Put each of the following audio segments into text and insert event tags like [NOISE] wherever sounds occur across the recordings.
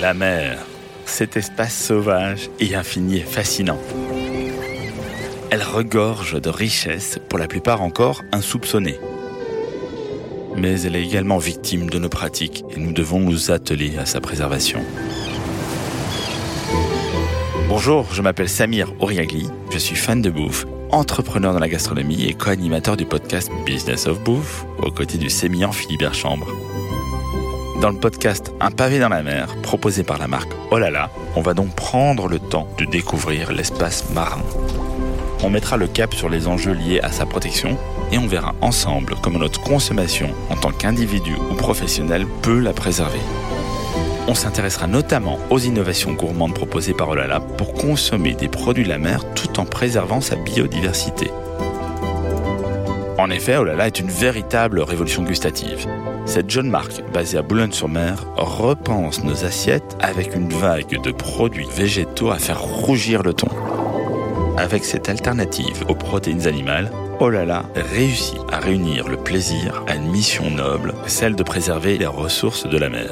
La mer, cet espace sauvage et infini et fascinant. Elle regorge de richesses, pour la plupart encore insoupçonnées. Mais elle est également victime de nos pratiques et nous devons nous atteler à sa préservation. Bonjour, je m'appelle Samir Oriagli, je suis fan de bouffe, entrepreneur dans la gastronomie et co-animateur du podcast Business of Bouffe, aux côtés du sémillant Philibert Chambre. Dans le podcast Un pavé dans la mer, proposé par la marque Olala, on va donc prendre le temps de découvrir l'espace marin. On mettra le cap sur les enjeux liés à sa protection et on verra ensemble comment notre consommation en tant qu'individu ou professionnel peut la préserver. On s'intéressera notamment aux innovations gourmandes proposées par Olala pour consommer des produits de la mer tout en préservant sa biodiversité. En effet, Olala est une véritable révolution gustative. Cette jeune marque, basée à Boulogne-sur-Mer, repense nos assiettes avec une vague de produits végétaux à faire rougir le ton. Avec cette alternative aux protéines animales, Olala réussit à réunir le plaisir à une mission noble, celle de préserver les ressources de la mer.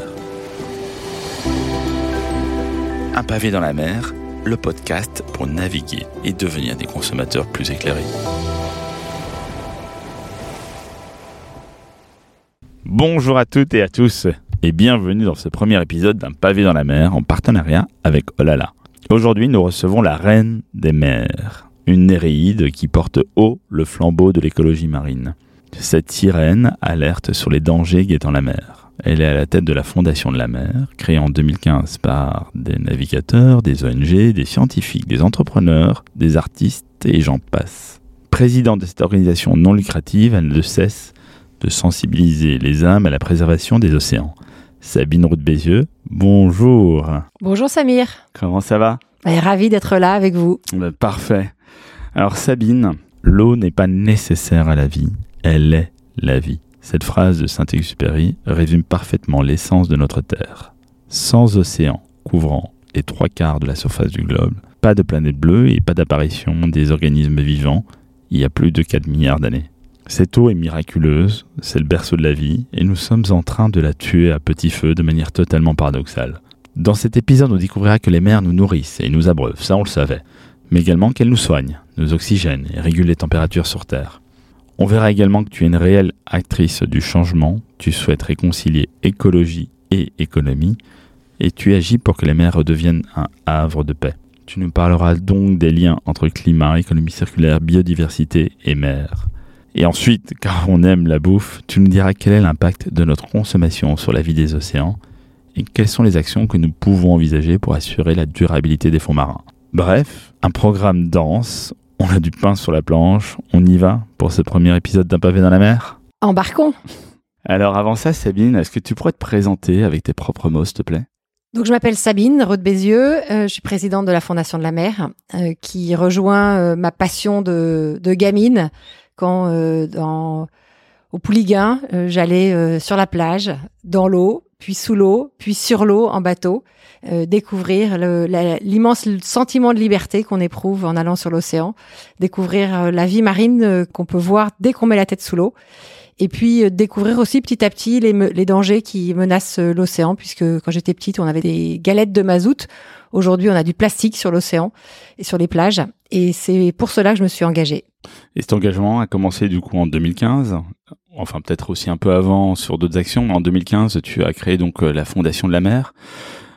Un pavé dans la mer, le podcast pour naviguer et devenir des consommateurs plus éclairés. Bonjour à toutes et à tous et bienvenue dans ce premier épisode d'un pavé dans la mer en partenariat avec Olala. Aujourd'hui, nous recevons la reine des mers, une néréide qui porte haut le flambeau de l'écologie marine. Cette sirène alerte sur les dangers guettant la mer. Elle est à la tête de la Fondation de la mer, créée en 2015 par des navigateurs, des ONG, des scientifiques, des entrepreneurs, des artistes et j'en passe. Présidente de cette organisation non lucrative, elle ne cesse de sensibiliser les âmes à la préservation des océans. Sabine Roux Bézieux, bonjour. Bonjour Samir. Comment ça va? Bah, Ravi d'être là avec vous. Bah, parfait. Alors Sabine, l'eau n'est pas nécessaire à la vie, elle est la vie. Cette phrase de Saint-Exupéry résume parfaitement l'essence de notre Terre. Sans océan couvrant les trois quarts de la surface du globe, pas de planète bleue et pas d'apparition des organismes vivants il y a plus de 4 milliards d'années. Cette eau est miraculeuse, c'est le berceau de la vie, et nous sommes en train de la tuer à petit feu de manière totalement paradoxale. Dans cet épisode, on découvrira que les mers nous nourrissent et nous abreuvent, ça on le savait, mais également qu'elles nous soignent, nous oxygènent et régulent les températures sur Terre. On verra également que tu es une réelle actrice du changement, tu souhaites réconcilier écologie et économie, et tu agis pour que les mers redeviennent un havre de paix. Tu nous parleras donc des liens entre climat, économie circulaire, biodiversité et mer. Et ensuite, car on aime la bouffe, tu nous diras quel est l'impact de notre consommation sur la vie des océans et quelles sont les actions que nous pouvons envisager pour assurer la durabilité des fonds marins. Bref, un programme dense, on a du pain sur la planche, on y va pour ce premier épisode d'un pavé dans la mer? Embarquons! Alors avant ça, Sabine, est-ce que tu pourrais te présenter avec tes propres mots, s'il te plaît? Donc je m'appelle Sabine Rode Bézieux, euh, je suis présidente de la Fondation de la mer, euh, qui rejoint euh, ma passion de, de gamine quand euh, dans, au Pouliguen, euh, j'allais euh, sur la plage, dans l'eau, puis sous l'eau, puis sur l'eau en bateau, découvrir l'immense sentiment de liberté qu'on éprouve en allant sur l'océan, découvrir la vie marine qu'on peut voir dès qu'on met la tête sous l'eau. Et puis découvrir aussi petit à petit les, les dangers qui menacent l'océan, puisque quand j'étais petite, on avait des galettes de mazout. Aujourd'hui, on a du plastique sur l'océan et sur les plages. Et c'est pour cela que je me suis engagée. Et cet engagement a commencé du coup en 2015, enfin peut-être aussi un peu avant sur d'autres actions. En 2015, tu as créé donc euh, la Fondation de la mer.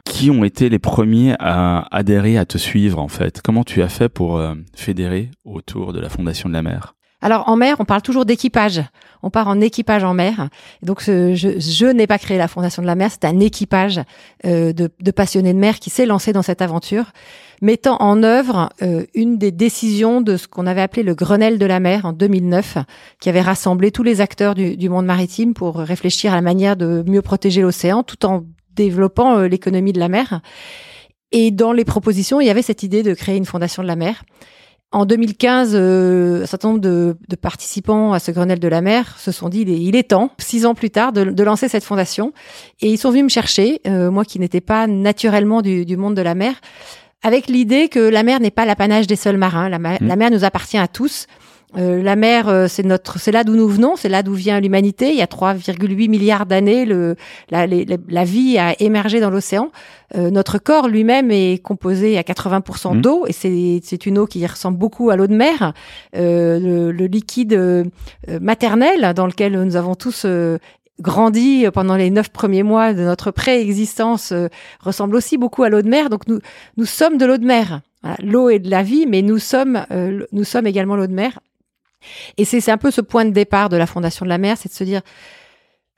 Qui ont été les premiers à adhérer, à te suivre en fait? Comment tu as fait pour euh, fédérer autour de la Fondation de la mer? Alors en mer, on parle toujours d'équipage. On part en équipage en mer. Donc je, je n'ai pas créé la Fondation de la mer, c'est un équipage euh, de, de, passionnés de mer qui s'est lancé dans cette aventure, mettant en œuvre euh, une des décisions de ce qu'on avait appelé le Grenelle de la mer en 2009, qui avait rassemblé tous les acteurs du, du monde maritime pour réfléchir à la manière de mieux protéger l'océan, tout en développant euh, l'économie de la mer. Et dans les propositions, il y avait cette idée de créer une fondation de la mer. En 2015, euh, un certain nombre de, de, participants à ce Grenelle de la mer se sont dit il est, temps, six ans plus tard, de, de, lancer cette fondation. Et ils sont venus me chercher, euh, moi qui n'étais pas naturellement du, du, monde de la mer, avec l'idée que la mer n'est pas l'apanage des seuls marins. La, mmh. la, mer nous appartient à tous Euh, la mer, euh, c'est notre, c'est là d'où nous venons, c'est là d'où vient l'humanité. Il y a 3,8 milliards d'années, le, la, la, vie a émergé dans l'océan. Euh, notre corps lui-même est composé à 80% mmh. d'eau, et c'est, une eau qui ressemble beaucoup à l'eau de mer, le, le, liquide maternel dans lequel nous avons tous grandi pendant les neuf premiers mois de notre préexistence ressemble aussi beaucoup à l'eau de mer. Donc nous, nous sommes de l'eau de mer. L'eau est de la vie, mais nous sommes, nous sommes également l'eau de mer. Et c'est un peu ce point de départ de la Fondation de la mer, c'est de se dire,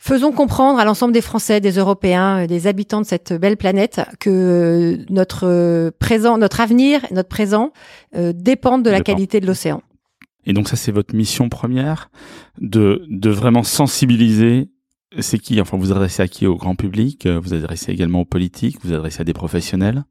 faisons comprendre à l'ensemble des Français, des Européens, euh, des habitants de cette belle planète que euh, notre euh, présent, notre avenir, notre présent dépendent de la qualité de l'océan. Et donc ça, c'est votre mission première, de, de vraiment sensibiliser c'est qui Enfin, vous adressez à qui Au grand public Vous adressez également aux politiques Vous adressez à des professionnels?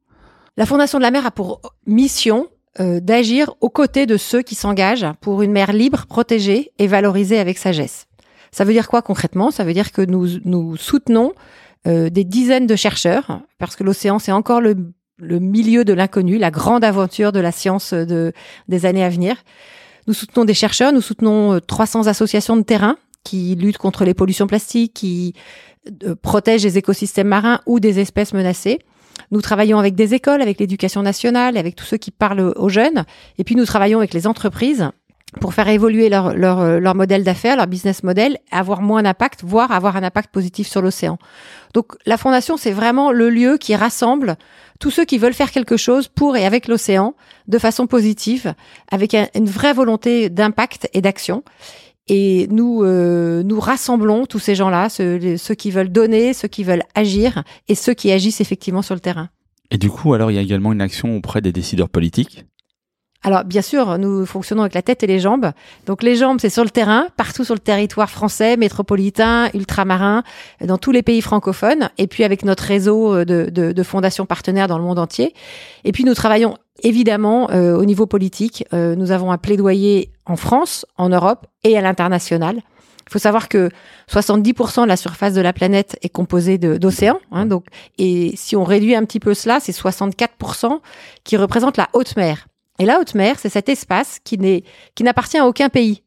La Fondation de la mer a pour mission euh, d'agir aux côtés de ceux qui s'engagent pour une mer libre, protégée et valorisée avec sagesse. Ça veut dire quoi concrètement? Ça veut dire que nous, nous soutenons euh, des dizaines de chercheurs, parce que l'océan, c'est encore le, le, milieu de l'inconnu, la grande aventure de la science de, des années à venir. Nous soutenons des chercheurs, nous soutenons 300 euh, associations de terrain qui luttent contre les pollutions plastiques, qui protègent les écosystèmes marins ou des espèces menacées. Nous travaillons avec des écoles, avec l'éducation nationale, avec tous ceux qui parlent aux jeunes. Et puis nous travaillons avec les entreprises pour faire évoluer leur, leur, leur modèle d'affaires, leur business model, avoir moins d'impact, voire avoir un impact positif sur l'océan. Donc la fondation, c'est vraiment le lieu qui rassemble tous ceux qui veulent faire quelque chose pour et avec l'océan de façon positive, avec une vraie volonté d'impact et d'action. Et nous, euh, nous rassemblons tous ces gens-là, ceux, ceux, qui veulent donner, ceux qui veulent agir et ceux qui agissent effectivement sur le terrain. Et du coup, alors, il y a également une action auprès des décideurs politiques alors bien sûr, nous fonctionnons avec la tête et les jambes. Donc les jambes, c'est sur le terrain, partout sur le territoire français, métropolitain, ultramarin, dans tous les pays francophones, et puis avec notre réseau de, de, de fondations partenaires dans le monde entier. Et puis nous travaillons évidemment euh, au niveau politique. Euh, nous avons un plaidoyer en France, en Europe et à l'international. Il faut savoir que 70% de la surface de la planète est composée d'océans. Hein, donc, et si on réduit un petit peu cela, c'est 64% qui représentent la haute mer. Et la haute mer, c'est cet espace qui n'est qui n'appartient à aucun pays,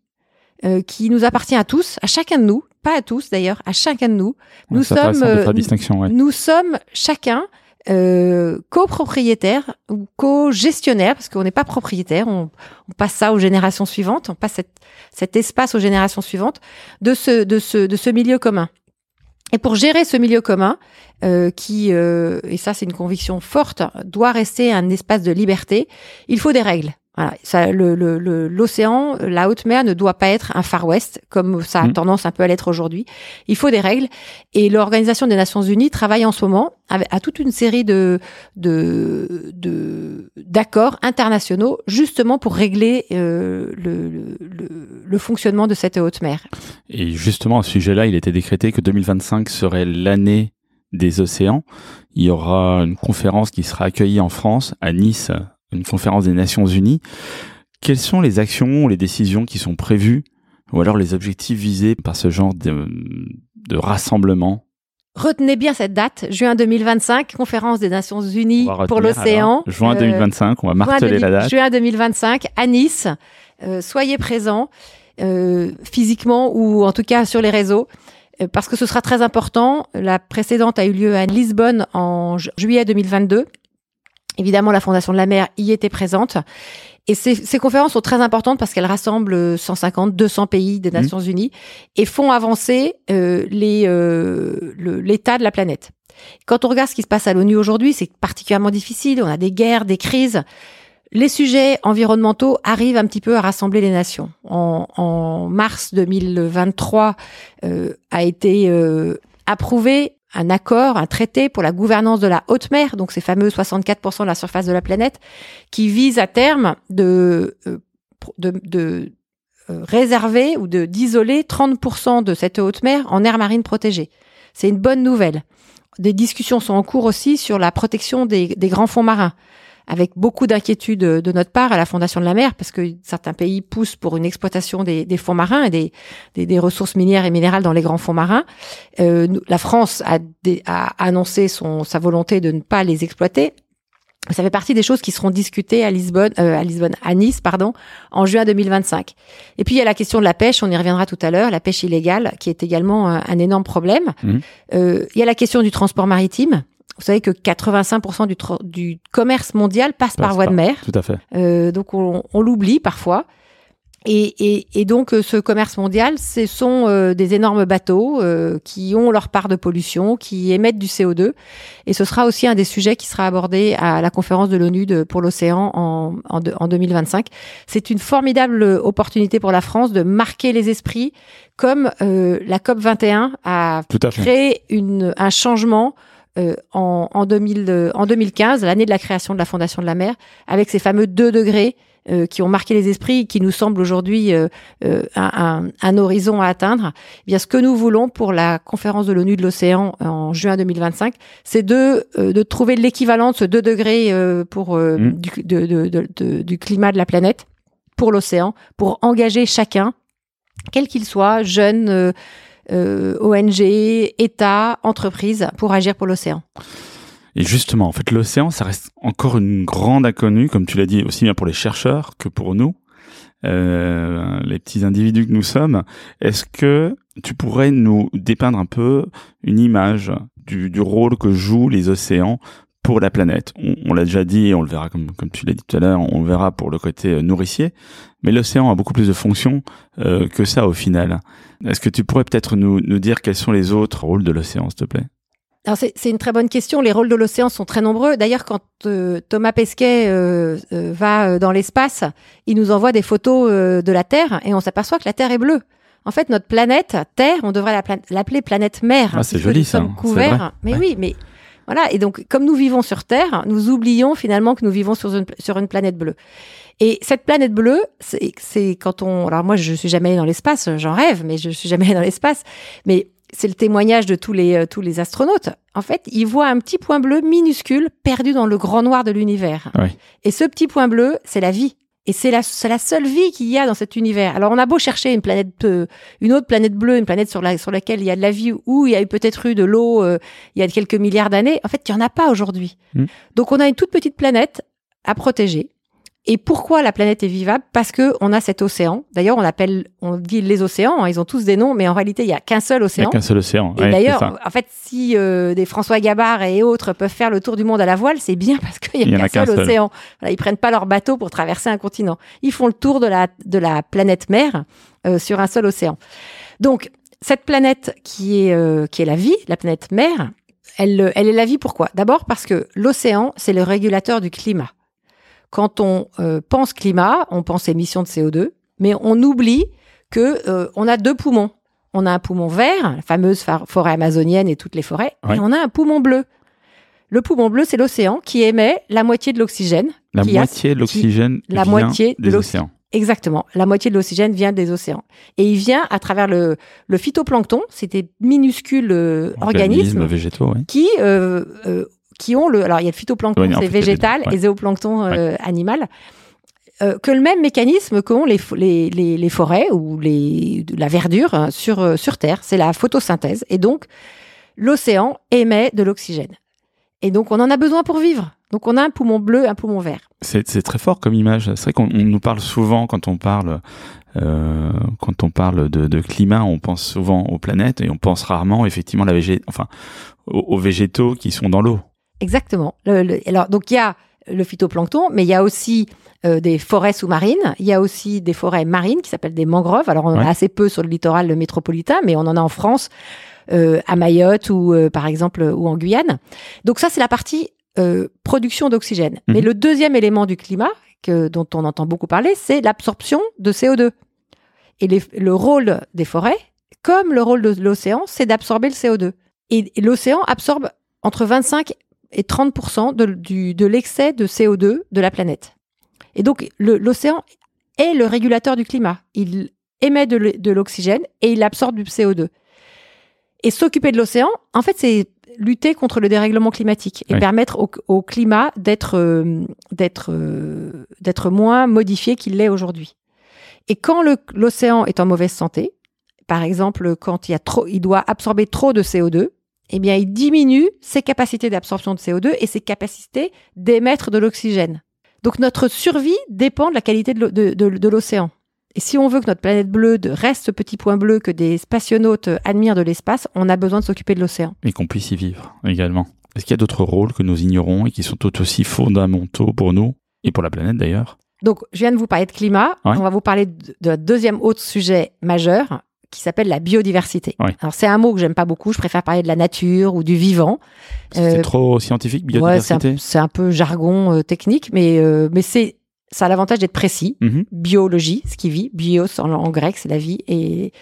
euh, qui nous appartient à tous, à chacun de nous, pas à tous d'ailleurs, à chacun de nous. nous sommes euh, nous sommes chacun euh, copropriétaire ou co-gestionnaire, parce qu'on n'est pas propriétaire, on, on, passe ça aux générations suivantes, on passe cet, cet espace aux générations suivantes de ce, de ce, de ce milieu commun. Et pour gérer ce milieu commun, euh, qui, euh, et ça c'est une conviction forte, doit rester un espace de liberté, il faut des règles. Voilà, ça, le, l'océan, la haute mer ne doit pas être un Far West comme ça a mmh. tendance un peu à l'être aujourd'hui. Il faut des règles et l'Organisation des Nations Unies travaille en ce moment à, toute une série de, de, de d'accords internationaux justement pour régler euh, le, le, le, fonctionnement de cette haute mer. Et justement à ce sujet-là, il était décrété que 2025 serait l'année des océans. Il y aura une conférence qui sera accueillie en France à Nice une conférence des Nations Unies. Quelles sont les actions, les décisions qui sont prévues, ou alors les objectifs visés par ce genre de, rassemblement? Retenez bien cette date, juin 2025, conférence des Nations Unies pour l'océan. Juin 2025, on va marteler la date. Juin 2025 à Nice. Euh, soyez présents euh, physiquement ou en tout cas sur les réseaux euh, parce que ce sera très important. La précédente a eu lieu à Lisbonne en juillet 2022 Évidemment, la Fondation de la mer y était présente. Et ces, ces conférences sont très importantes parce qu'elles rassemblent 150, 200 pays des mmh. Nations Unies et font avancer euh, euh, l'état de la planète. Quand on regarde ce qui se passe à l'ONU aujourd'hui, c'est particulièrement difficile. On a des guerres, des crises. Les sujets environnementaux arrivent un petit peu à rassembler les nations. En, en mars 2023 euh, a été euh, approuvé un accord, un traité pour la gouvernance de la haute mer, donc ces fameux 64% de la surface de la planète, qui vise à terme de, euh, de, euh, réserver ou de d'isoler 30% de cette haute mer en aire marine protégée. C'est une bonne nouvelle. Des discussions sont en cours aussi sur la protection des grands fonds marins avec beaucoup d'inquiétude de notre part à la Fondation de la mer, parce que certains pays poussent pour une exploitation des, des fonds marins et des, des, des, ressources minières et minérales dans les grands fonds marins. Euh, la France a, a annoncé son, sa volonté de ne pas les exploiter. Ça fait partie des choses qui seront discutées à Lisbonne, euh, à Lisbonne, à Nice, pardon, en juin 2025. Et puis il y a la question de la pêche, on y reviendra tout à l'heure, la pêche illégale, qui est également un, un énorme problème. Mhm. Euh, il y a la question du transport maritime. Vous savez que 85% du, commerce mondial passe par voie de mer. Tout à fait. Euh, donc on, on l'oublie parfois. Et, et, et donc euh, ce commerce mondial, ce sont euh, des énormes bateaux euh, qui ont leur part de pollution, qui émettent du CO2. Et ce sera aussi un des sujets qui sera abordé à la conférence de l'ONU pour l'océan en, en, de- en 2025. C'est une formidable opportunité pour la France de marquer les esprits, comme euh, la COP 21 a Tout à fait. créé une, un changement euh, en, en, 2000, euh, en 2015, l'année de la création de la Fondation de la mer, avec ces fameux 2 degrés euh, qui ont marqué les esprits, qui nous semblent aujourd'hui euh, euh, un, un, un horizon à atteindre. Eh bien, ce que nous voulons pour la conférence de l'ONU de l'océan en juin 2025, c'est de, euh, de trouver l'équivalent de ce 2 degrés euh, pour, euh, Mm. du, de, de, de- du climat de la planète pour l'océan, pour engager chacun, quel qu'il soit, jeune, euh, ONG, État, entreprise, pour agir pour l'océan. Et justement, en fait, l'océan, ça reste encore une grande inconnue, comme tu l'as dit, aussi bien pour les chercheurs que pour nous, euh, les petits individus que nous sommes. Est-ce que tu pourrais nous dépeindre un peu une image du, du rôle que jouent les océans pour la planète On, on l'a déjà dit, on le verra comme, comme tu l'as dit tout à l'heure, on le verra pour le côté euh, nourricier, mais l'océan a beaucoup plus de fonctions euh, que ça au final. Est-ce que tu pourrais peut-être nous, nous dire quels sont les autres rôles de l'océan, s'il te plaît? Alors c'est c'est une très bonne question. Les rôles de l'océan sont très nombreux. D'ailleurs, quand euh, Thomas Pesquet euh, euh, va dans l'espace, il nous envoie des photos de la Terre et on s'aperçoit que la Terre est bleue. En fait, notre planète Terre, on devrait l'appeler planète mer. Ah, c'est puisque joli, nous ça, sommes hein. C'est couverts. Mais Ouais. oui, mais voilà. Et donc, comme nous vivons sur Terre, nous oublions finalement que nous vivons sur une, sur une planète bleue. Et cette planète bleue, c'est quand on. Alors moi, je suis jamais allée dans l'espace, j'en rêve, mais je suis jamais allée dans l'espace. Mais c'est le témoignage de tous les euh, tous les astronautes. En fait, ils voient un petit point bleu minuscule perdu dans le grand noir de l'univers. Oui. Et ce petit point bleu, c'est la vie. Et c'est la, c'est la seule vie qu'il y a dans cet univers. Alors, on a beau chercher une planète, euh, une autre planète bleue, une planète sur, la, sur laquelle il y a de la vie, où il y a eu peut-être eu de l'eau euh, il y a quelques milliards d'années. En fait, il n'y en a pas aujourd'hui. Mm. Donc, on a une toute petite planète à protéger. Et pourquoi la planète est vivable? Parce que on a cet océan. D'ailleurs, on l'appelle, on dit les océans. hein, ils ont tous des noms, mais en réalité, il y a qu'un seul Il n'y océan. a qu'un seul océan. Et Ouais, d'ailleurs, en fait, si euh, des François Gabard et autres peuvent faire le tour du monde à la voile, c'est bien parce qu'il Il y y en a a qu'un seul seul. océan. Voilà, ils prennent pas leur bateau pour traverser un continent. Ils font le tour de la, de la planète mer euh, sur un seul océan. Donc, cette planète qui est, euh, qui est la vie, la planète mer, elle, elle est la vie pourquoi? D'abord parce que l'océan, c'est le régulateur du climat. Quand on euh, pense climat, on pense émissions de CO2, mais on oublie que euh, on a deux poumons. On a un poumon vert, la fameuse fa- forêt amazonienne et toutes les forêts, Ouais. et on a un poumon bleu. Le poumon bleu, c'est l'océan qui émet la moitié de l'oxygène. La a- moitié de l'oxygène la vient moitié de des l'oxy- océans. Exactement. La moitié de l'oxygène vient des océans. Et il vient à travers le, le phytoplancton, c'est des minuscules euh, organismes végétaux, qui, qui ont le. Alors, il y a le phytoplancton, c'est deux, végétal, ouais. et zooplancton euh, animal. Euh, que le même mécanisme qu'ont les, les, les, les forêts ou les, la verdure hein, sur, euh, sur Terre, c'est la photosynthèse. Et donc, l'océan émet de l'oxygène. Et donc, on en a besoin pour vivre. Donc, on a un poumon bleu, un poumon vert. C'est c'est très fort comme image. C'est vrai qu'on on nous parle souvent quand on parle euh, quand on parle de, de climat, on pense souvent aux planètes et on pense rarement effectivement la végé enfin aux, aux végétaux qui sont dans l'eau. Exactement. Le- le- alors, donc, il y a le phytoplancton, mais il y a aussi euh, des forêts sous-marines. Il y a aussi des forêts marines qui s'appellent des mangroves. Alors, on en Ouais. a assez peu sur le littoral métropolitain, mais on en a en France, euh, à Mayotte ou, euh, par exemple, ou en Guyane. Donc, ça, c'est la partie production d'oxygène. Mhm. Mais le deuxième élément du climat, que, dont on entend beaucoup parler, c'est l'absorption de CO2. Et les- le rôle des forêts, comme le rôle de l'océan, c'est d'absorber le CO2. Et, et l'océan absorbe entre 25 et 30 de, du- de l'excès de CO2 de la planète. Et donc, l'océan est le régulateur du climat. Il émet de l'o- de l'oxygène et il absorbe du CO2. Et s'occuper de l'océan, en fait, c'est lutter contre le dérèglement climatique et Oui. permettre au, au climat d'être euh, d'être euh, d'être moins modifié qu'il l'est aujourd'hui. Et quand l'océan est en mauvaise santé, par exemple quand il y a trop, il doit absorber trop de CO2, eh bien, il diminue ses capacités d'absorption de CO2 et ses capacités d'émettre de l'oxygène. Donc, notre survie dépend de la qualité de l'océan. Et si on veut que notre planète bleue reste ce petit point bleu que des spationautes admirent de l'espace, on a besoin de s'occuper de l'océan. Et qu'on puisse y vivre également. Est-ce qu'il y a d'autres rôles que nous ignorons et qui sont tout aussi fondamentaux pour nous et pour la planète d'ailleurs? Donc, je viens de vous parler de climat. On va vous parler de, de deuxième autre sujet majeur qui s'appelle la biodiversité. Alors c'est un mot que j'aime pas beaucoup, je préfère parler de la nature ou du vivant. C'est euh, trop scientifique biodiversité. Ouais, c'est un, peu jargon euh, technique, mais euh, mais c'est ça a l'avantage d'être précis. Mhm. Biologie, ce qui vit, bios en, grec, c'est la vie et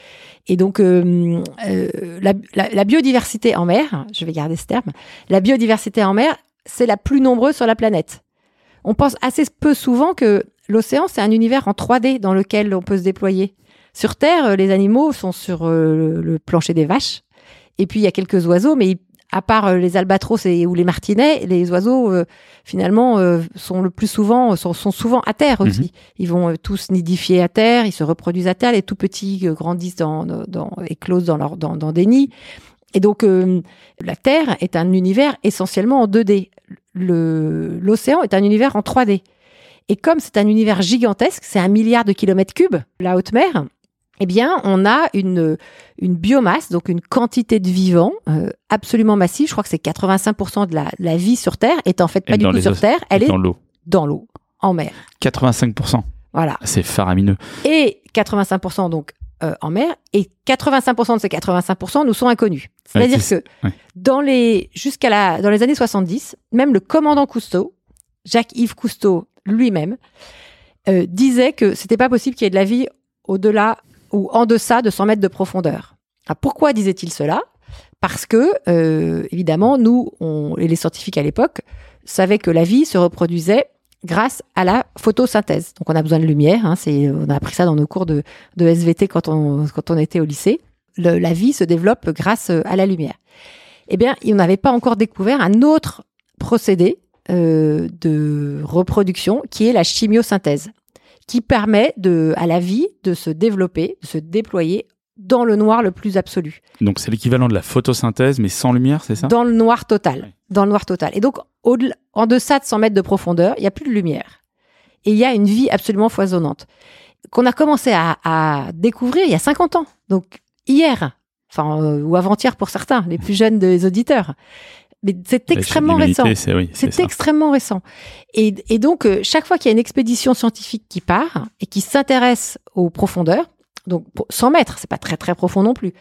et donc la, la, biodiversité en mer, je vais garder ce terme, la biodiversité en mer, c'est la plus nombreuse sur la planète. On pense assez peu souvent que l'océan, c'est un univers en 3D dans lequel on peut se déployer. Sur Terre, euh, les animaux sont sur euh, le plancher des vaches. Et puis il y a quelques oiseaux, mais à part euh, les albatros et, ou les martinets, les oiseaux finalement sont le plus souvent sont, souvent à terre mhm. aussi. Ils vont tous nidifier à terre, ils se reproduisent à terre. Les tout petits grandissent dans, dans éclosent dans leur dans, dans des nids. Et donc la Terre est un univers essentiellement en 2D. L'océan est un univers en 3D. Et comme c'est un univers gigantesque, c'est un milliard de kilomètres cubes, la haute mer, eh bien, on a une, une biomasse, donc une quantité de vivants euh, absolument massive. Je crois que c'est 85% de la, vie sur Terre est en fait pas du tout sur Terre, elle est dans l'eau. Dans l'eau, en mer. 85%. Voilà. C'est faramineux. Et 85% donc euh, en mer, et 85% de ces 85% nous sont inconnus. C'est-à-dire que dans les jusqu'à la dans les années 70, même le commandant Cousteau, Jacques-Yves Cousteau lui-même, euh, disait que c'était pas possible qu'il y ait de la vie au-delà ou en deçà de 100 mètres de profondeur. pourquoi disait-il cela? Parce que, euh, évidemment, nous, on, et les scientifiques à l'époque, savaient que la vie se reproduisait grâce à la photosynthèse. Donc on a besoin de lumière, hein, c'est, on a appris ça dans nos cours de, SVT quand on, quand on était au lycée. la vie se développe grâce à la lumière. Eh bien, on n'avait pas encore découvert un autre procédé euh, de reproduction qui est la chimiosynthèse qui permet de, à la vie de se développer, de se déployer dans le noir le plus absolu. Donc c'est l'équivalent de la photosynthèse, mais sans lumière, c'est ça? Dans le noir total. Dans le noir total. Et donc, en deçà de 100 mètres de profondeur, il n'y a plus de lumière. Et il y a une vie absolument foisonnante. Qu'on a commencé à, découvrir il y a 50 ans. Donc, hier, enfin, euh, ou avant-hier pour certains, les plus jeunes des auditeurs mais c'est extrêmement récent. C'est extrêmement récent. Et, et donc, euh, chaque fois qu'il y a une expédition scientifique qui part et qui s'intéresse aux profondeurs, donc 100 mètres, c'est pas très très profond non plus,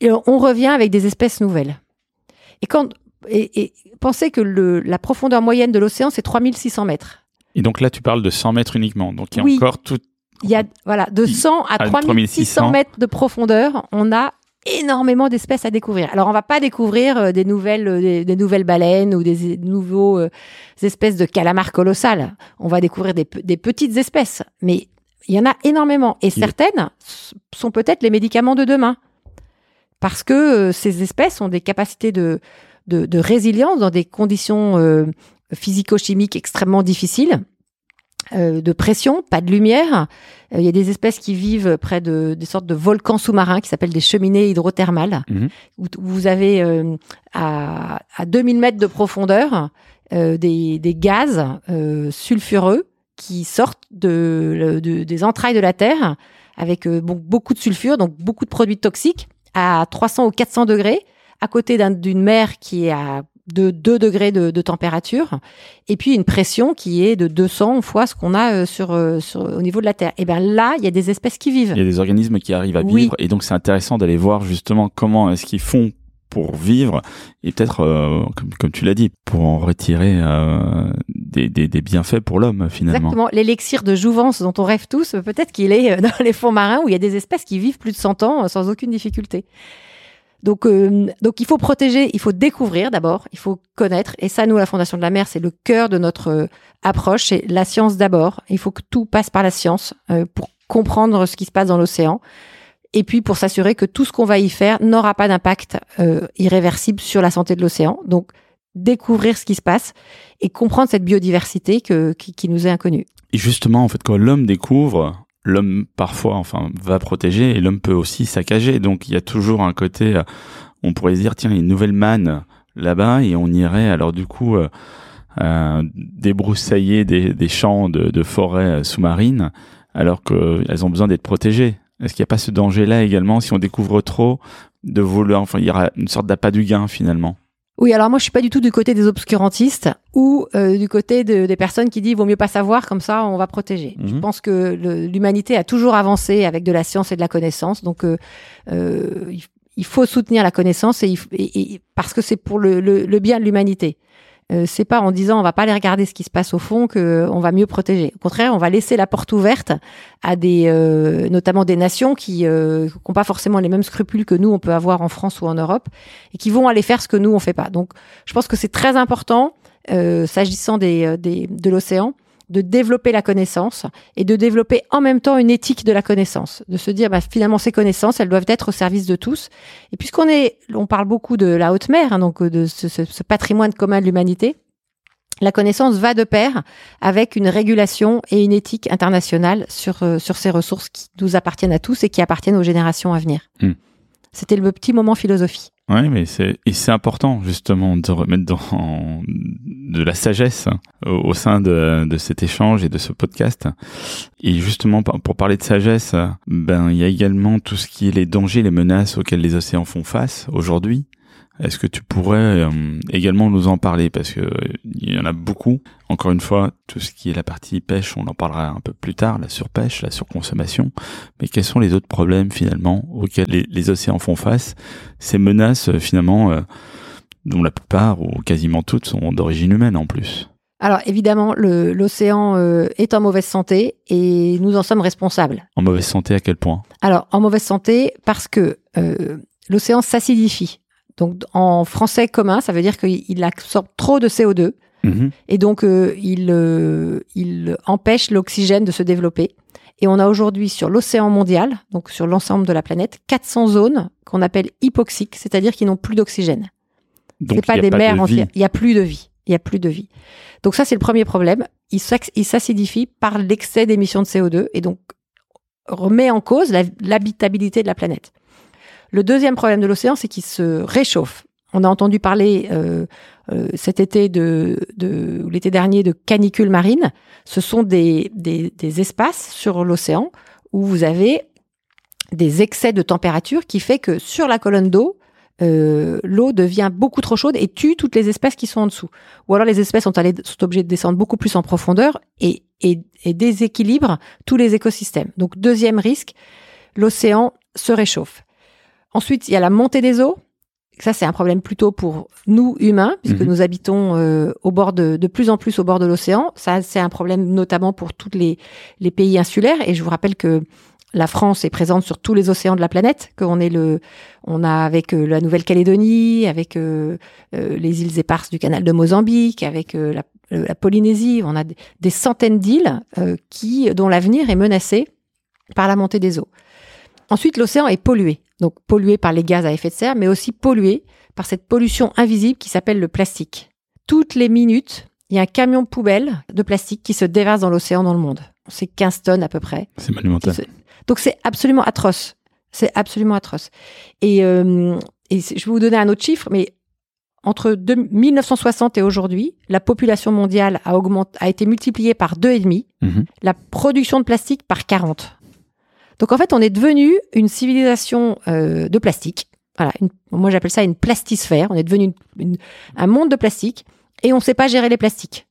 et on revient avec des espèces nouvelles. Et quand et, et pensez que le, la profondeur moyenne de l'océan, c'est 3600 mètres. Et donc là, tu parles de 100 mètres uniquement. Donc il y a encore tout. Il y a voilà de 100 à 3600 mètres de profondeur, on a énormément d'espèces à découvrir. Alors on va pas découvrir euh, des nouvelles euh, des, nouvelles baleines ou des nouveaux euh, espèces de calamars colossales. On va découvrir des, des petites espèces, mais il y en a énormément et certaines sont peut-être les médicaments de demain parce que ces espèces ont des capacités de de, de résilience dans des conditions physico-chimiques extrêmement difficiles euh, de pression, pas de lumière. Euh, il y a des espèces qui vivent près de des sortes de volcans sous-marins qui s'appellent des cheminées hydrothermales, mhm. où, vous avez euh, à, à 2000 mètres de profondeur des, des, gaz sulfureux qui sortent de, des entrailles de la Terre avec beaucoup de sulfure, donc beaucoup de produits toxiques à 300 ou 400 degrés, à côté d'une mer qui est à de 2 degrés de, température et puis une pression qui est de 200 fois ce qu'on a euh, sur, euh, sur, au niveau de la Terre. Et bien là, il y a des espèces qui vivent. Il y a des organismes qui arrivent à vivre et donc c'est intéressant d'aller voir justement comment est-ce qu'ils font pour vivre et peut-être, euh, comme, comme, tu l'as dit, pour en retirer des, des, des, bienfaits pour l'homme finalement. Exactement. L'élixir de jouvence dont on rêve tous, peut-être qu'il est [LAUGHS] dans les fonds marins où il y a des espèces qui vivent plus de 100 ans sans aucune difficulté. Donc, euh, donc il faut protéger, il faut découvrir d'abord, il faut connaître. Et ça, nous, la Fondation de la Mer, c'est le cœur de notre euh, approche. C'est la science d'abord. Il faut que tout passe par la science euh, pour comprendre ce qui se passe dans l'océan. Et puis pour s'assurer que tout ce qu'on va y faire n'aura pas d'impact irréversible sur la santé de l'océan. Donc découvrir ce qui se passe et comprendre cette biodiversité que, qui, qui nous est inconnue. Et justement, en fait, quand l'homme découvre, l'homme parfois enfin va protéger et l'homme peut aussi saccager donc il y a toujours un côté euh, on pourrait se dire, tiens, il y a une nouvelle manne là-bas et on irait alors du coup euh, euh, débroussailler des, des champs de, de forêts sous-marines alors qu'elles ont besoin d'être protégées. Est-ce qu'il n'y a pas ce danger-là également si on découvre trop de vouloir, enfin, il y aura une sorte d'appât du gain finalement? Oui, alors moi je suis pas du tout du côté des obscurantistes ou euh, du côté de, des personnes qui disent vaut mieux pas savoir comme ça on va protéger. Je Mhm. pense que l'humanité a toujours avancé avec de la science et de la connaissance, donc euh, euh, il, faut soutenir la connaissance et, parce que c'est pour le, le- le bien de l'humanité. Euh, c'est pas en disant on va pas aller regarder ce qui se passe au fond que on va mieux protéger. Au contraire, on va laisser la porte ouverte à des, euh, notamment des nations qui n'ont pas forcément les mêmes scrupules que nous on peut avoir en France ou en Europe et qui vont aller faire ce que nous on fait pas. Donc, je pense que c'est très important, euh, s'agissant des, euh, des, de l'océan, de développer la connaissance et de développer en même temps une éthique de la connaissance, de se dire bah, finalement ces connaissances elles doivent être au service de tous. Et puisqu'on est, on parle beaucoup de la haute mer, hein, donc euh, de ce, ce- ce patrimoine commun de l'humanité. La connaissance va de pair avec une régulation et une éthique internationale sur, euh, sur ces ressources qui nous appartiennent à tous et qui appartiennent aux générations à venir. Hmm. C'était le petit moment philosophie. Oui, mais c'est et c'est important justement de remettre dans de la sagesse hein, au, au sein de, de cet échange et de ce podcast. Et justement, pour parler de sagesse, ben il y a également tout ce qui est les dangers, les menaces auxquels les océans font face aujourd'hui. Est-ce que tu pourrais euh, également nous en parler? Parce que euh, il y en a beaucoup. Encore une fois, tout ce qui est la partie pêche, on en parlera un peu plus tard, la surpêche, la surconsommation. Mais quels sont les autres problèmes finalement auxquels les, les océans font face? Ces menaces euh, finalement, euh, dont la plupart ou quasiment toutes sont d'origine humaine en plus. Alors évidemment, l'océan euh, est en mauvaise santé et nous en sommes responsables. En mauvaise santé à quel point? Alors en mauvaise santé parce que euh, l'océan s'acidifie. Donc en français commun, ça veut dire qu'il il absorbe trop de CO2 Mhm. et donc euh, il, euh, il empêche l'oxygène de se développer. Et on a aujourd'hui sur l'océan mondial, donc sur l'ensemble de la planète, 400 zones qu'on appelle hypoxiques, c'est-à-dire qui n'ont plus d'oxygène. C'est pas il y a des pas mers de entières. vie. Il y a plus de vie. Il y a plus de vie. Donc ça, c'est le premier problème. Il s'ac- il s'acidifie par l'excès d'émissions de CO2 et donc remet en cause l'habitabilité de la planète. Le deuxième problème de l'océan, c'est qu'il se réchauffe. On a entendu parler euh, euh, cet été ou l'été dernier de canicules marines. Ce sont des, espaces sur l'océan où vous avez des excès de température qui fait que sur la colonne d'eau, euh, l'eau devient beaucoup trop chaude et tue toutes les espèces qui sont en dessous. Ou alors les espèces sont, allées, sont obligées de descendre beaucoup plus en profondeur et, et, et déséquilibrent tous les écosystèmes. Donc deuxième risque, l'océan se réchauffe. Ensuite, il y a la montée des eaux. Ça, c'est un problème plutôt pour nous humains, puisque Mhm. nous habitons euh, au bord de, de plus en plus au bord de l'océan. Ça, c'est un problème notamment pour tous les, les pays insulaires. Et je vous rappelle que la France est présente sur tous les océans de la planète, qu'on est le, on a avec euh, la Nouvelle-Calédonie, avec euh, les îles éparses du canal de Mozambique, avec euh, la, la Polynésie, on a des, des centaines d'îles euh, qui, dont l'avenir est menacé par la montée des eaux. Ensuite, l'océan est pollué, donc pollué par les gaz à effet de serre, mais aussi pollué par cette pollution invisible qui s'appelle le plastique. Toutes les minutes, il y a un camion poubelle de plastique qui se déverse dans l'océan dans le monde. C'est 15 tonnes à peu près. C'est monumental. Donc c'est absolument atroce. C'est absolument atroce. Et, euh, et je vais vous donner un autre chiffre, mais entre deux- 1960 et aujourd'hui, la population mondiale a, augmenté, a été multipliée par deux et demi, Mhm. la production de plastique par 40. Donc en fait, on est devenu une civilisation euh, de plastique. Voilà, une- moi j'appelle ça une plastisphère. On est devenu une- une- un monde de plastique et on ne sait pas gérer les plastiques.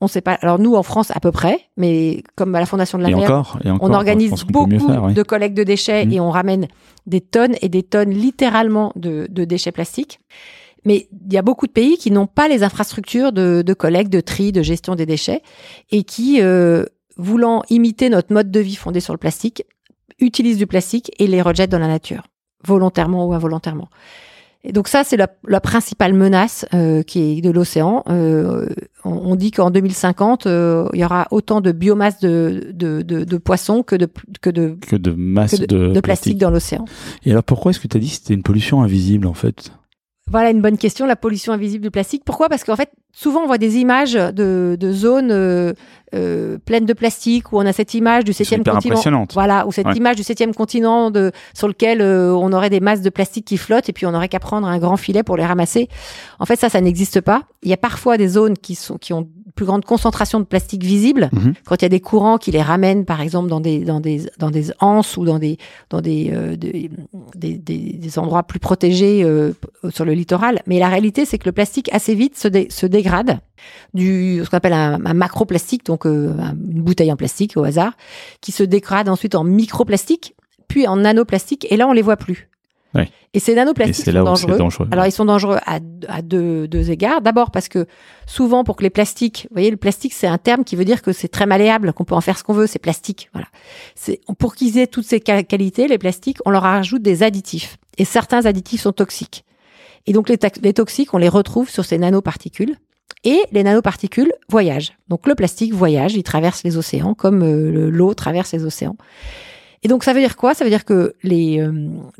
On sait pas. Alors nous en France à peu près, mais comme à la Fondation de la Et mer, encore, et encore, on organise beaucoup faire, oui. de collectes de déchets Mhm. et on ramène des tonnes et des tonnes littéralement de, de déchets plastiques. Mais il y a beaucoup de pays qui n'ont pas les infrastructures de, de collecte, de tri, de gestion des déchets et qui, euh, voulant imiter notre mode de vie fondé sur le plastique, utilisent du plastique et les rejettent dans la nature, volontairement ou involontairement. Et donc ça, c'est la, la principale menace euh, qui est de l'océan. Euh, on, on dit qu'en 2050, euh, il y aura autant de biomasse de, de, de, de poissons que de, que de, Que de masse que de, de, de plastique dans l'océan. Et alors pourquoi est-ce que tu as dit que c'était une pollution invisible en fait? Voilà une bonne question, la pollution invisible du plastique. Pourquoi? Parce qu'en fait, souvent on voit des images de, de zones euh, pleines de plastique où on a cette image du septième continent. Voilà, ou cette Ouais. image du septième continent de, sur lequel euh, on aurait des masses de plastique qui flottent et puis on aurait qu'à prendre un grand filet pour les ramasser. En fait, ça, ça n'existe pas. Il y a parfois des zones qui sont qui ont plus grande concentration de plastique visible. Mhm. Quand il y a des courants qui les ramènent, par exemple, dans des dans des dans des anses ou dans des dans des euh, des, des, des- des endroits plus protégés euh, sur le littoral. Mais la réalité, c'est que le plastique assez vite se, dé- se dégrade du ce qu'on appelle un, un macroplastique, donc euh, un- une bouteille en plastique au hasard, qui se dégrade ensuite en microplastique, puis en nanoplastique, et là on les voit plus. Ouais. Et ces Et nanoplastiques c'est sont dangereux. Alors ils sont dangereux à, à deux, deux égards. D'abord parce que souvent pour que les plastiques, vous voyez, le plastique c'est un terme qui veut dire que c'est très malléable, qu'on peut en faire ce qu'on veut, c'est plastique. Voilà. C'est pour qu'ils aient toutes ces qual- qualités, les plastiques, on leur rajoute des additifs. Et certains additifs sont toxiques. Et donc les, les toxiques, on les retrouve sur ces nanoparticules. Et les nanoparticules voyagent. Donc le plastique voyage, il traverse les océans comme euh, le- l'eau traverse les océans. Et donc ça veut dire quoi? Ça veut dire que les, euh,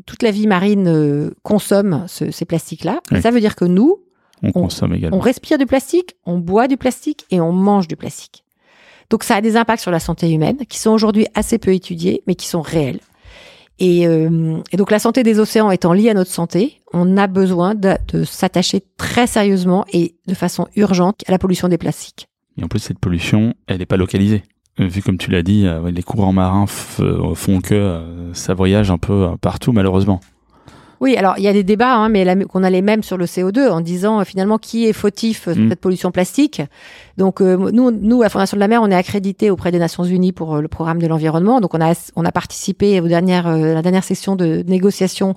toute la vie marine euh, consomme ce- ces plastiques-là. Oui. ça veut dire que nous, On, on- consomme également. on respire du plastique, on boit du plastique et on mange du plastique. Donc ça a des impacts sur la santé humaine qui sont aujourd'hui assez peu étudiés, mais qui sont réels. Et, euh, et donc la santé des océans étant liée à notre santé, on a besoin de, s'attacher très sérieusement et de façon urgente à la pollution des plastiques. Et en plus, cette pollution, elle n'est pas localisée. Euh, Vu comme tu l'as dit, euh, les courants marins font que ça voyage un peu partout, malheureusement. Oui, alors il y a des débats, hein, mais qu'on a les mêmes sur le CO2 en disant euh, finalement qui est fautif euh, de Mm. cette pollution plastique. Donc euh, nous, nous, à la Fondation de la Mer, on est accrédité auprès des Nations Unies pour euh, le programme de l'environnement. Donc on a on a participé aux dernières euh, la dernière session de négociation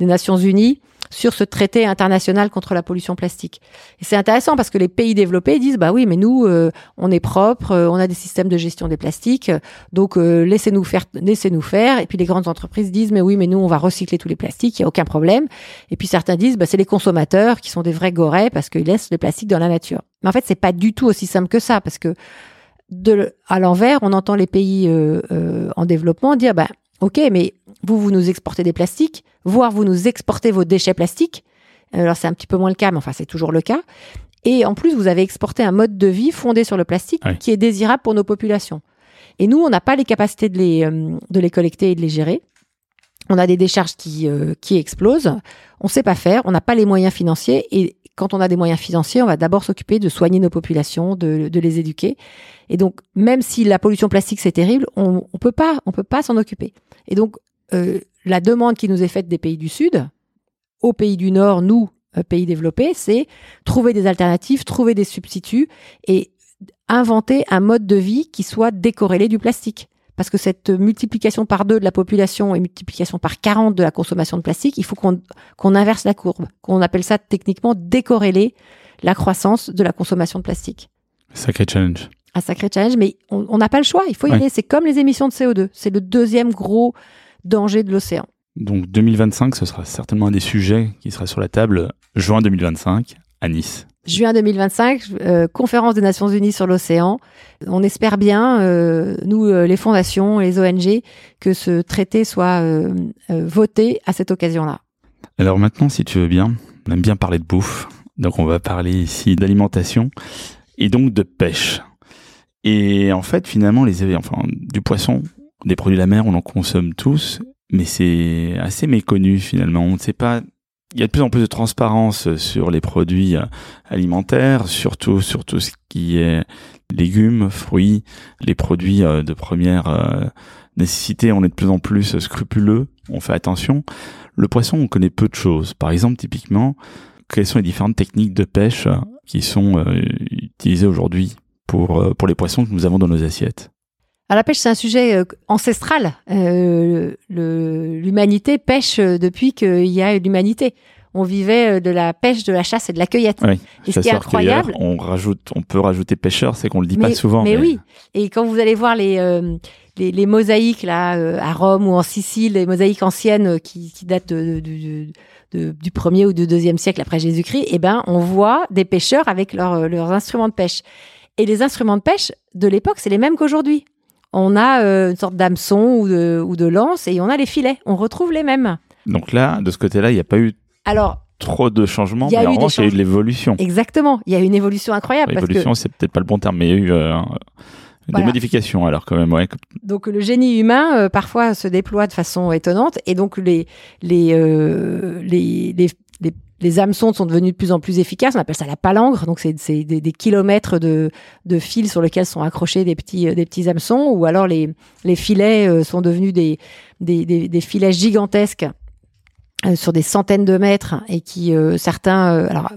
des Nations Unies sur ce traité international contre la pollution plastique. Et c'est intéressant parce que les pays développés disent bah oui, mais nous euh, on est propre, euh, on a des systèmes de gestion des plastiques, donc euh, laissez-nous faire laissez-nous faire et puis les grandes entreprises disent mais oui, mais nous on va recycler tous les plastiques, il y a aucun problème. Et puis certains disent bah c'est les consommateurs qui sont des vrais gorets parce qu'ils laissent le plastique dans la nature. Mais en fait, c'est pas du tout aussi simple que ça parce que de à l'envers, on entend les pays euh, euh, en développement dire bah OK, mais vous vous nous exportez des plastiques, voire vous nous exportez vos déchets plastiques. Alors c'est un petit peu moins le cas, mais enfin c'est toujours le cas. Et en plus, vous avez exporté un mode de vie fondé sur le plastique Oui. qui est désirable pour nos populations. Et nous, on n'a pas les capacités de les, euh, de les collecter et de les gérer. On a des décharges qui, euh, qui explosent. On ne sait pas faire. On n'a pas les moyens financiers. Et quand on a des moyens financiers, on va d'abord s'occuper de soigner nos populations, de, de les éduquer. Et donc, même si la pollution plastique c'est terrible, on ne peut pas, on peut pas s'en occuper. Et donc, euh, la demande qui nous est faite des pays du Sud, aux pays du Nord, nous, euh, pays développés, c'est trouver des alternatives, trouver des substituts et inventer un mode de vie qui soit décorrélé du plastique. Parce que cette multiplication par deux de la population et multiplication par 40 de la consommation de plastique, il faut qu'on inverse la courbe, qu'on appelle ça techniquement décorréler la croissance de la consommation de plastique. Sacré challenge. Un sacré challenge, mais on on n'a pas le choix, il faut y Ouais. aller. C'est comme les émissions de CO2, c'est le deuxième gros danger de l'océan. Donc 2025, ce sera certainement un des sujets qui sera sur la table juin 2025 à Nice. Juin 2025, euh, conférence des Nations Unies sur l'océan. On espère bien, euh, nous, euh, les fondations, les ONG, que ce traité soit euh, voté à cette occasion-là. Alors maintenant, si tu veux bien, on aime bien parler de bouffe. Donc on va parler ici d'alimentation et donc de pêche. Et en fait, finalement, les, enfin, du poisson, des produits de la mer, on en consomme tous, mais c'est assez méconnu finalement. On ne sait pas. Il y a de plus en plus de transparence sur les produits euh, alimentaires, surtout sur tout ce qui est légumes, fruits, les produits euh, de première euh, nécessité. On est de plus en plus scrupuleux, on fait attention. Le poisson, on connaît peu de choses. Par exemple, typiquement, quelles sont les différentes techniques de pêche qui sont utilisées aujourd'hui pour, pour les poissons que nous avons dans nos assiettes? Alors, la pêche, c'est un sujet euh, ancestral. Euh, L'humanité pêche euh, depuis qu'il y a l'humanité. On vivait euh, de la pêche, de la chasse et de la cueillette. Oui, Et ce qui est incroyable, on rajoute, on peut rajouter pêcheur, c'est qu'on le dit pas souvent. mais oui. Et quand vous allez voir les, euh, les, les mosaïques là euh, à Rome ou en Sicile, les mosaïques anciennes qui, qui datent de- de- de- de- du premier ou du deuxième siècle après Jésus-Christ, eh ben on voit des pêcheurs avec leurs euh, leurs instruments de pêche. Et les instruments de pêche de l'époque, c'est les mêmes qu'aujourd'hui. On a euh, une sorte d'hameçon ou de, ou de lance et on a les filets. On retrouve les mêmes. Donc là, de ce côté-là, il n'y a pas eu Alors, trop de changements, mais en revanche, il y a eu de l'évolution. Exactement. Il y a eu une évolution incroyable. parce que- L'évolution, c'est peut-être pas le bon terme, mais il y a eu euh, des modifications alors quand même. Ouais. Donc le génie humain euh, parfois se déploie de façon étonnante et donc les les euh, les, les, les les hameçons sont devenus de plus en plus efficaces. On appelle ça la palangre. Donc c'est des, kilomètres de fils sur lesquels sont accrochés des petits euh, des hameçons ou alors les filets euh, sont devenus des filets gigantesques euh, sur des centaines de mètres et qui certains alors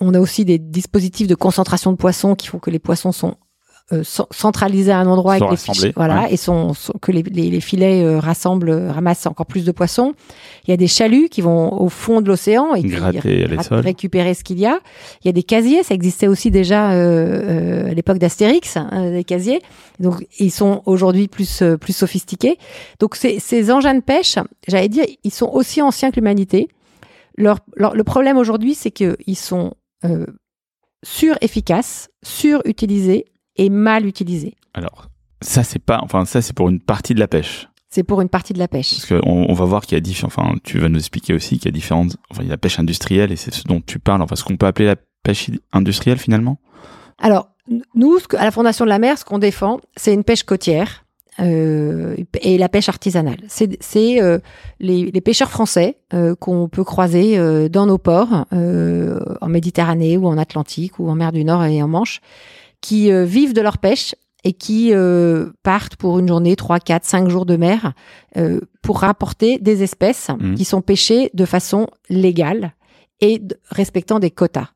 on a aussi des dispositifs de concentration de poissons qui font que les poissons sont euh, cen- centralisés à un endroit les fiches- voilà ouais. et sont, sont- que les, les- les filets euh, rassemblent euh, ramassent encore plus de poissons. Il y a des chaluts qui vont au fond de l'océan et qui Gratter sols. récupérer ce qu'il y a. Il y a des casiers, ça existait aussi déjà euh, euh, à l'époque d'Astérix, hein, des casiers. Donc ils sont aujourd'hui plus euh, plus sophistiqués. Donc ces, ces engins de pêche, j'allais dire, ils sont aussi anciens que l'humanité. Leur, leur- le problème aujourd'hui, c'est qu'ils sont euh, sur-efficaces, sur-utilisés et mal utilisés. Alors ça c'est pas, enfin ça c'est pour une partie de la pêche. C'est pour une partie de la pêche. Parce qu'on on va voir qu'il y a différents, enfin tu vas nous expliquer aussi qu'il y a différentes, enfin il y a la pêche industrielle et c'est ce dont tu parles, enfin ce qu'on peut appeler la pêche industrielle finalement? Alors, nous, à la Fondation de la mer, ce qu'on défend, c'est une pêche côtière euh, et la pêche artisanale. C'est euh, les, les pêcheurs français euh, qu'on peut croiser euh, dans nos ports, en Méditerranée ou en Atlantique ou en mer du Nord et en Manche, qui euh, vivent de leur pêche et qui euh, partent pour une journée, 3, 4, 5 jours de mer euh, pour rapporter des espèces Mhm. qui sont pêchées de façon légale et respectant des quotas.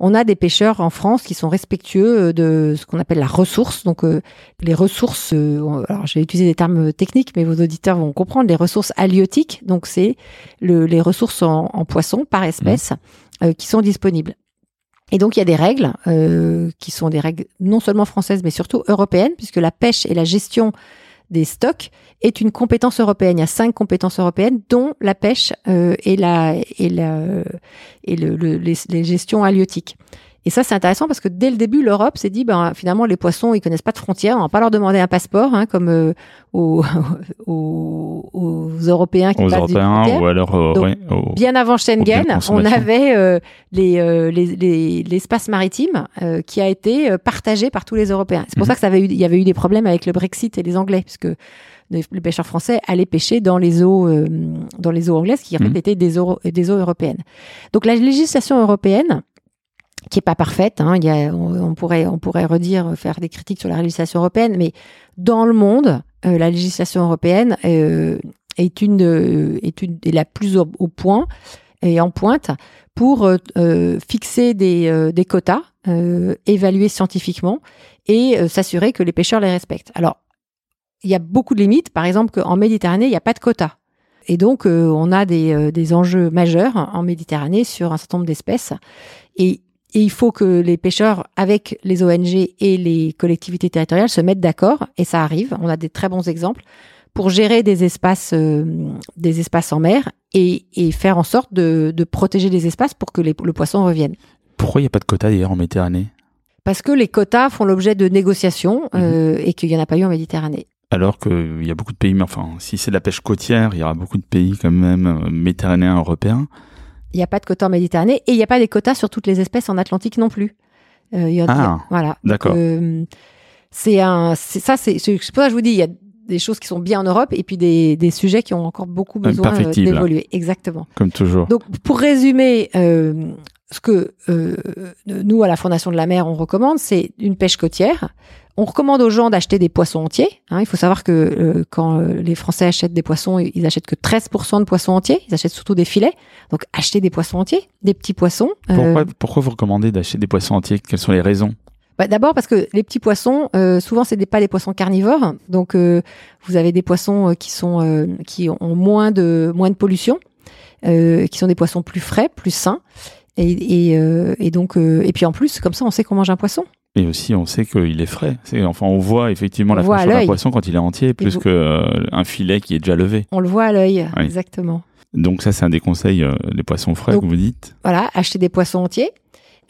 On a des pêcheurs en France qui sont respectueux euh, de ce qu'on appelle la ressource. Donc, euh, les ressources, euh, alors je vais utiliser des termes techniques, mais vos auditeurs vont comprendre, les ressources halieutiques. Donc, c'est le- les ressources en, en poisson par espèce euh, qui sont disponibles. Et donc, il y a des règles euh, qui sont des règles non seulement françaises, mais surtout européennes, puisque la pêche et la gestion des stocks est une compétence européenne. Il y a cinq compétences européennes, dont la pêche euh, et la et la les, les gestions halieutiques. Et ça, c'est intéressant parce que dès le début, l'Europe s'est dit, ben, finalement, les poissons, ils connaissent pas de frontières. On va pas leur demander un passeport, hein, comme euh, aux, [LAUGHS] aux, aux Européens qui Aux passent Européens ou alors euh, Donc, ouais, aux- Bien avant Schengen, on avait euh, les, euh, les- les- l'espace maritime euh, qui a été euh, partagé par tous les Européens. C'est pour Mhm. ça que ça avait eu, il y avait eu des problèmes avec le Brexit et les Anglais, puisque les, pêcheurs français allaient pêcher dans les eaux, euh, dans les eaux anglaises, qui en fait Mhm. étaient des eaux, des eaux européennes. Donc la législation européenne, qui est pas parfaite, hein, il y a, on, pourrait, on pourrait redire, faire des critiques sur la législation européenne, mais dans le monde, euh, la législation européenne euh, est une, euh, est une est la plus au, point et en pointe pour euh, euh, fixer des, des quotas, évaluer scientifiquement et s'assurer que les pêcheurs les respectent. Alors, il y a beaucoup de limites. Par exemple, qu'en Méditerranée, il n'y a pas de quotas. Et donc, on a des, des enjeux majeurs en Méditerranée sur un certain nombre d'espèces. Et, et il faut que les pêcheurs, avec les ONG et les collectivités territoriales, se mettent d'accord. Et ça arrive. On a des très bons exemples pour gérer des espaces, euh, des espaces en mer et, et faire en sorte de, de protéger les espaces pour que les- le poisson revienne. Pourquoi il n'y a pas de quota d'ailleurs en Méditerranée? Parce que les quotas font l'objet de négociations Mhm. euh, et qu'il n'y en a pas eu en Méditerranée. Alors qu'il y a beaucoup de pays, mais enfin, si c'est de la pêche côtière, il y aura beaucoup de pays quand même euh, méditerranéens, européens. Il n'y a pas de quotas en Méditerranée et il n'y a pas des quotas sur toutes les espèces en Atlantique non plus. Euh, y a- Ah, voilà. d'accord. Euh, c'est un, c'est ça, c'est, pour ça que je vous dis, il y a des choses qui sont bien en Europe et puis des, des sujets qui ont encore beaucoup besoin euh, d'évoluer. Exactement. Comme toujours. Donc, pour résumer, euh, ce que nous, à la Fondation de la mer, on recommande, c'est une pêche côtière. On recommande aux gens d'acheter des poissons entiers. hein. il faut savoir que euh, quand euh, les Français achètent des poissons, ils achètent que 13% de poissons entiers. Ils achètent surtout des filets. Donc, acheter des poissons entiers, des petits poissons. Euh, Pourquoi, pourquoi vous recommandez d'acheter des poissons entiers? Quelles sont les raisons? Bah, D'abord parce que les petits poissons, euh, souvent c'est des, pas des poissons carnivores, donc euh, vous avez des poissons euh, qui sont euh, qui ont moins de moins de pollution, euh, qui sont des poissons plus frais, plus sains, et, et, euh, et donc euh, et puis en plus comme ça on sait qu'on mange un poisson. Et aussi, on sait qu'il est frais. C'est- Enfin, on voit effectivement On la fraîcheur d'un poisson quand il est entier, plus vous- qu'un filet qui est déjà levé. On le voit à l'œil, Oui. exactement. Donc ça, c'est un des conseils, euh, les poissons frais Donc- que vous dites. Voilà, acheter des poissons entiers.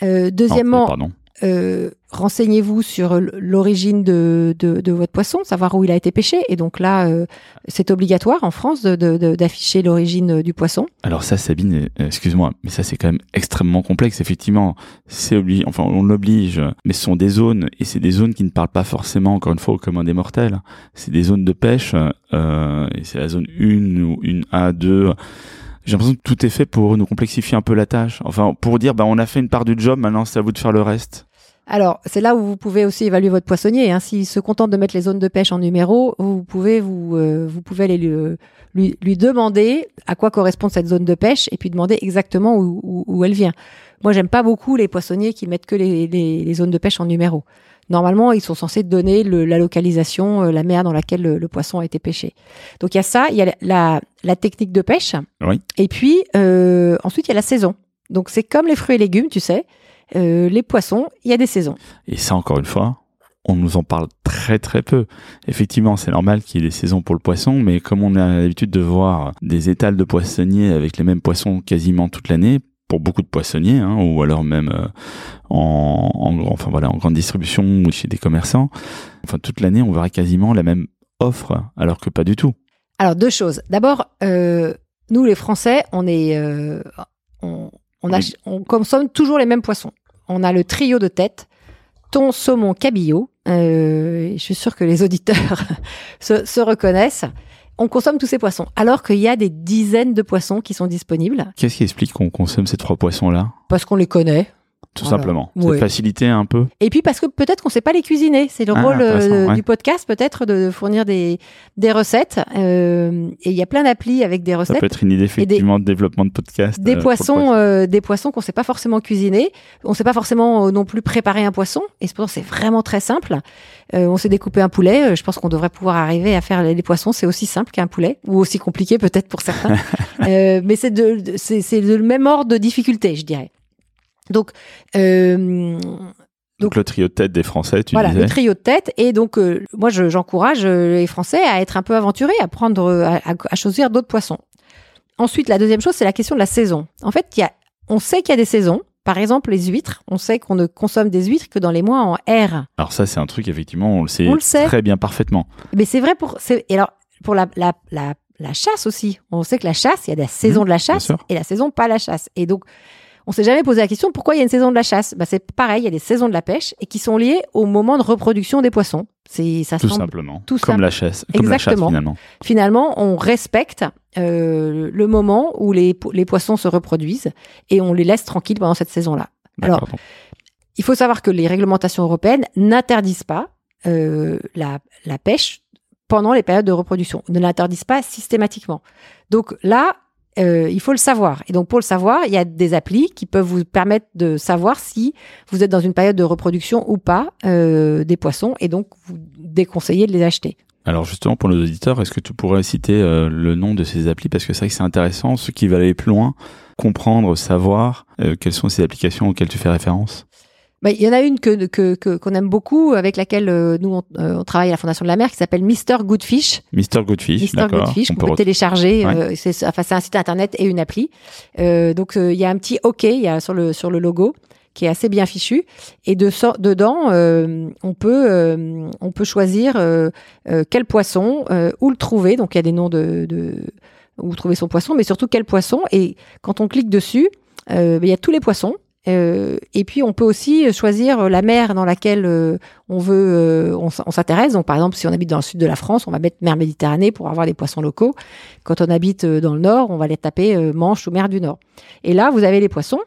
Euh, deuxièmement, pardon. Euh, renseignez-vous sur l'origine de, de, de, votre poisson, savoir où il a été pêché. Et donc là, euh, c'est obligatoire en France d'afficher l'origine du poisson. Alors ça, Sabine, euh, excuse-moi, mais ça c'est quand même extrêmement complexe. Effectivement, c'est obligé, enfin on l'oblige, mais ce sont des zones et c'est des zones qui ne parlent pas forcément, encore une fois, au commun des mortels. C'est des zones de pêche euh, et c'est la zone 1 ou une A, 2 j'ai l'impression que tout est fait pour nous complexifier un peu la tâche. Enfin, pour dire, bah, on a fait une part du job, maintenant c'est à vous de faire le reste. Alors, c'est là où vous pouvez aussi évaluer votre poissonnier. Hein. S'il se contente de mettre les zones de pêche en numéro, vous pouvez vous, euh, vous pouvez aller lui, lui, demander à quoi correspond cette zone de pêche et puis demander exactement où, où, elle vient. Moi, j'aime pas beaucoup les poissonniers qui mettent que les, les, les, zones de pêche en numéro. Normalement, ils sont censés donner le, la localisation, euh, la mer dans laquelle le, poisson a été pêché. Donc il y a ça, il y a la, la technique de pêche. Oui. Et puis euh, ensuite il y a la saison. Donc c'est comme les fruits et légumes, tu sais. Euh, les poissons, il y a des saisons. Et ça, encore une fois, on nous en parle très très peu. Effectivement, c'est normal qu'il y ait des saisons pour le poisson, mais comme on a l'habitude de voir des étals de poissonniers avec les mêmes poissons quasiment toute l'année, pour beaucoup de poissonniers, hein, ou alors même euh, en, en, enfin voilà, en grande distribution ou chez des commerçants, enfin toute l'année, on verra quasiment la même offre, alors que pas du tout. Alors deux choses. D'abord, euh, nous les Français, on est, euh, on, on, on, consomme toujours les mêmes poissons. On a le trio de tête, thon, saumon, cabillaud. Euh, je suis sûre que les [LAUGHS] auditeurs se, se, reconnaissent. On consomme tous ces poissons, alors qu'il y a des dizaines de poissons qui sont disponibles. Qu'est-ce qui explique qu'on consomme ces trois poissons-là? Parce qu'on les connaît tout simplement. C'est facilité un peu. Et puis parce que peut-être qu'on sait pas les cuisiner. C'est le ah, rôle euh, du podcast, peut-être, de fournir des, des recettes. Euh, et il y a plein d'applis avec des recettes. Ça peut être une idée effectivement de développement de podcast. Des euh, poissons, euh, des poissons qu'on sait pas forcément cuisiner. On sait pas forcément non plus préparer un poisson. Et c'est vraiment très simple. on sait découper un poulet. Je pense qu'on devrait pouvoir arriver à faire les, poissons. C'est aussi simple qu'un poulet, ou aussi compliqué peut-être pour certains. [LAUGHS] mais c'est de, c'est le même ordre de difficulté, je dirais. Donc, euh, donc, le trio de tête des Français, tu voilà, disais. le trio de tête. Et donc, euh, moi, j'encourage euh, les Français à être un peu aventurés, à prendre, à, à choisir d'autres poissons. Ensuite, la deuxième chose, c'est la question de la saison. En fait, y a, on sait qu'il y a des saisons. Par exemple, les huîtres, on sait qu'on ne consomme des huîtres que dans les mois en R. Alors ça, c'est un truc, effectivement, on le sait, très bien parfaitement. Mais c'est vrai pour... Et alors, pour la, la, la, la, chasse aussi. On sait que la chasse, il y a la saison mmh, de la chasse et la saison pas la chasse. Et donc, on s'est jamais posé la question pourquoi il y a une saison de la chasse? Bah, c'est pareil, il y a des saisons de la pêche et qui sont liées au moment de reproduction des poissons. C'est ça tout simplement. Tout comme la chasse. Comme Exactement. La chasse, finalement. Finalement, on respecte euh, le moment où les, les poissons se reproduisent et on les laisse tranquilles pendant cette saison-là. Alors, il faut savoir que les réglementations européennes n'interdisent pas euh, la, la pêche pendant les périodes de reproduction, ne l'interdisent pas systématiquement. Donc là, euh, il faut le savoir. Et donc pour le savoir, il y a des applis qui peuvent vous permettre de savoir si vous êtes dans une période de reproduction ou pas euh, des poissons et donc vous déconseillez de les acheter. Alors justement pour nos auditeurs, est-ce que tu pourrais citer euh, le nom de ces applis? Parce que c'est vrai que c'est intéressant, ceux qui veulent aller plus loin, comprendre, savoir quelles sont ces applications auxquelles tu fais référence bah, il y en a une que que qu'on aime beaucoup, avec laquelle euh, nous euh, on, travaille à la Fondation de la Mer, qui s'appelle Mister Goodfish. Mister Goodfish, Mister Goodfish, qu'on peut, télécharger. Euh, c'est enfin c'est un site internet et une appli. donc il y a un petit OK, il y a sur le sur le logo qui est assez bien fichu et de dedans on peut on peut choisir quel poisson où le trouver. Donc il y a des noms de, de où trouver son poisson, mais surtout quel poisson. Et quand on clique dessus, il y a tous les poissons. Euh, et puis on peut aussi choisir la mer dans laquelle euh, on veut, euh, on, s'intéresse. Donc par exemple, si on habite dans le sud de la France, on va mettre mer Méditerranée pour avoir des poissons locaux. Quand on habite dans le nord, on va les taper Manche ou mer du Nord. Et là, vous avez les poissons.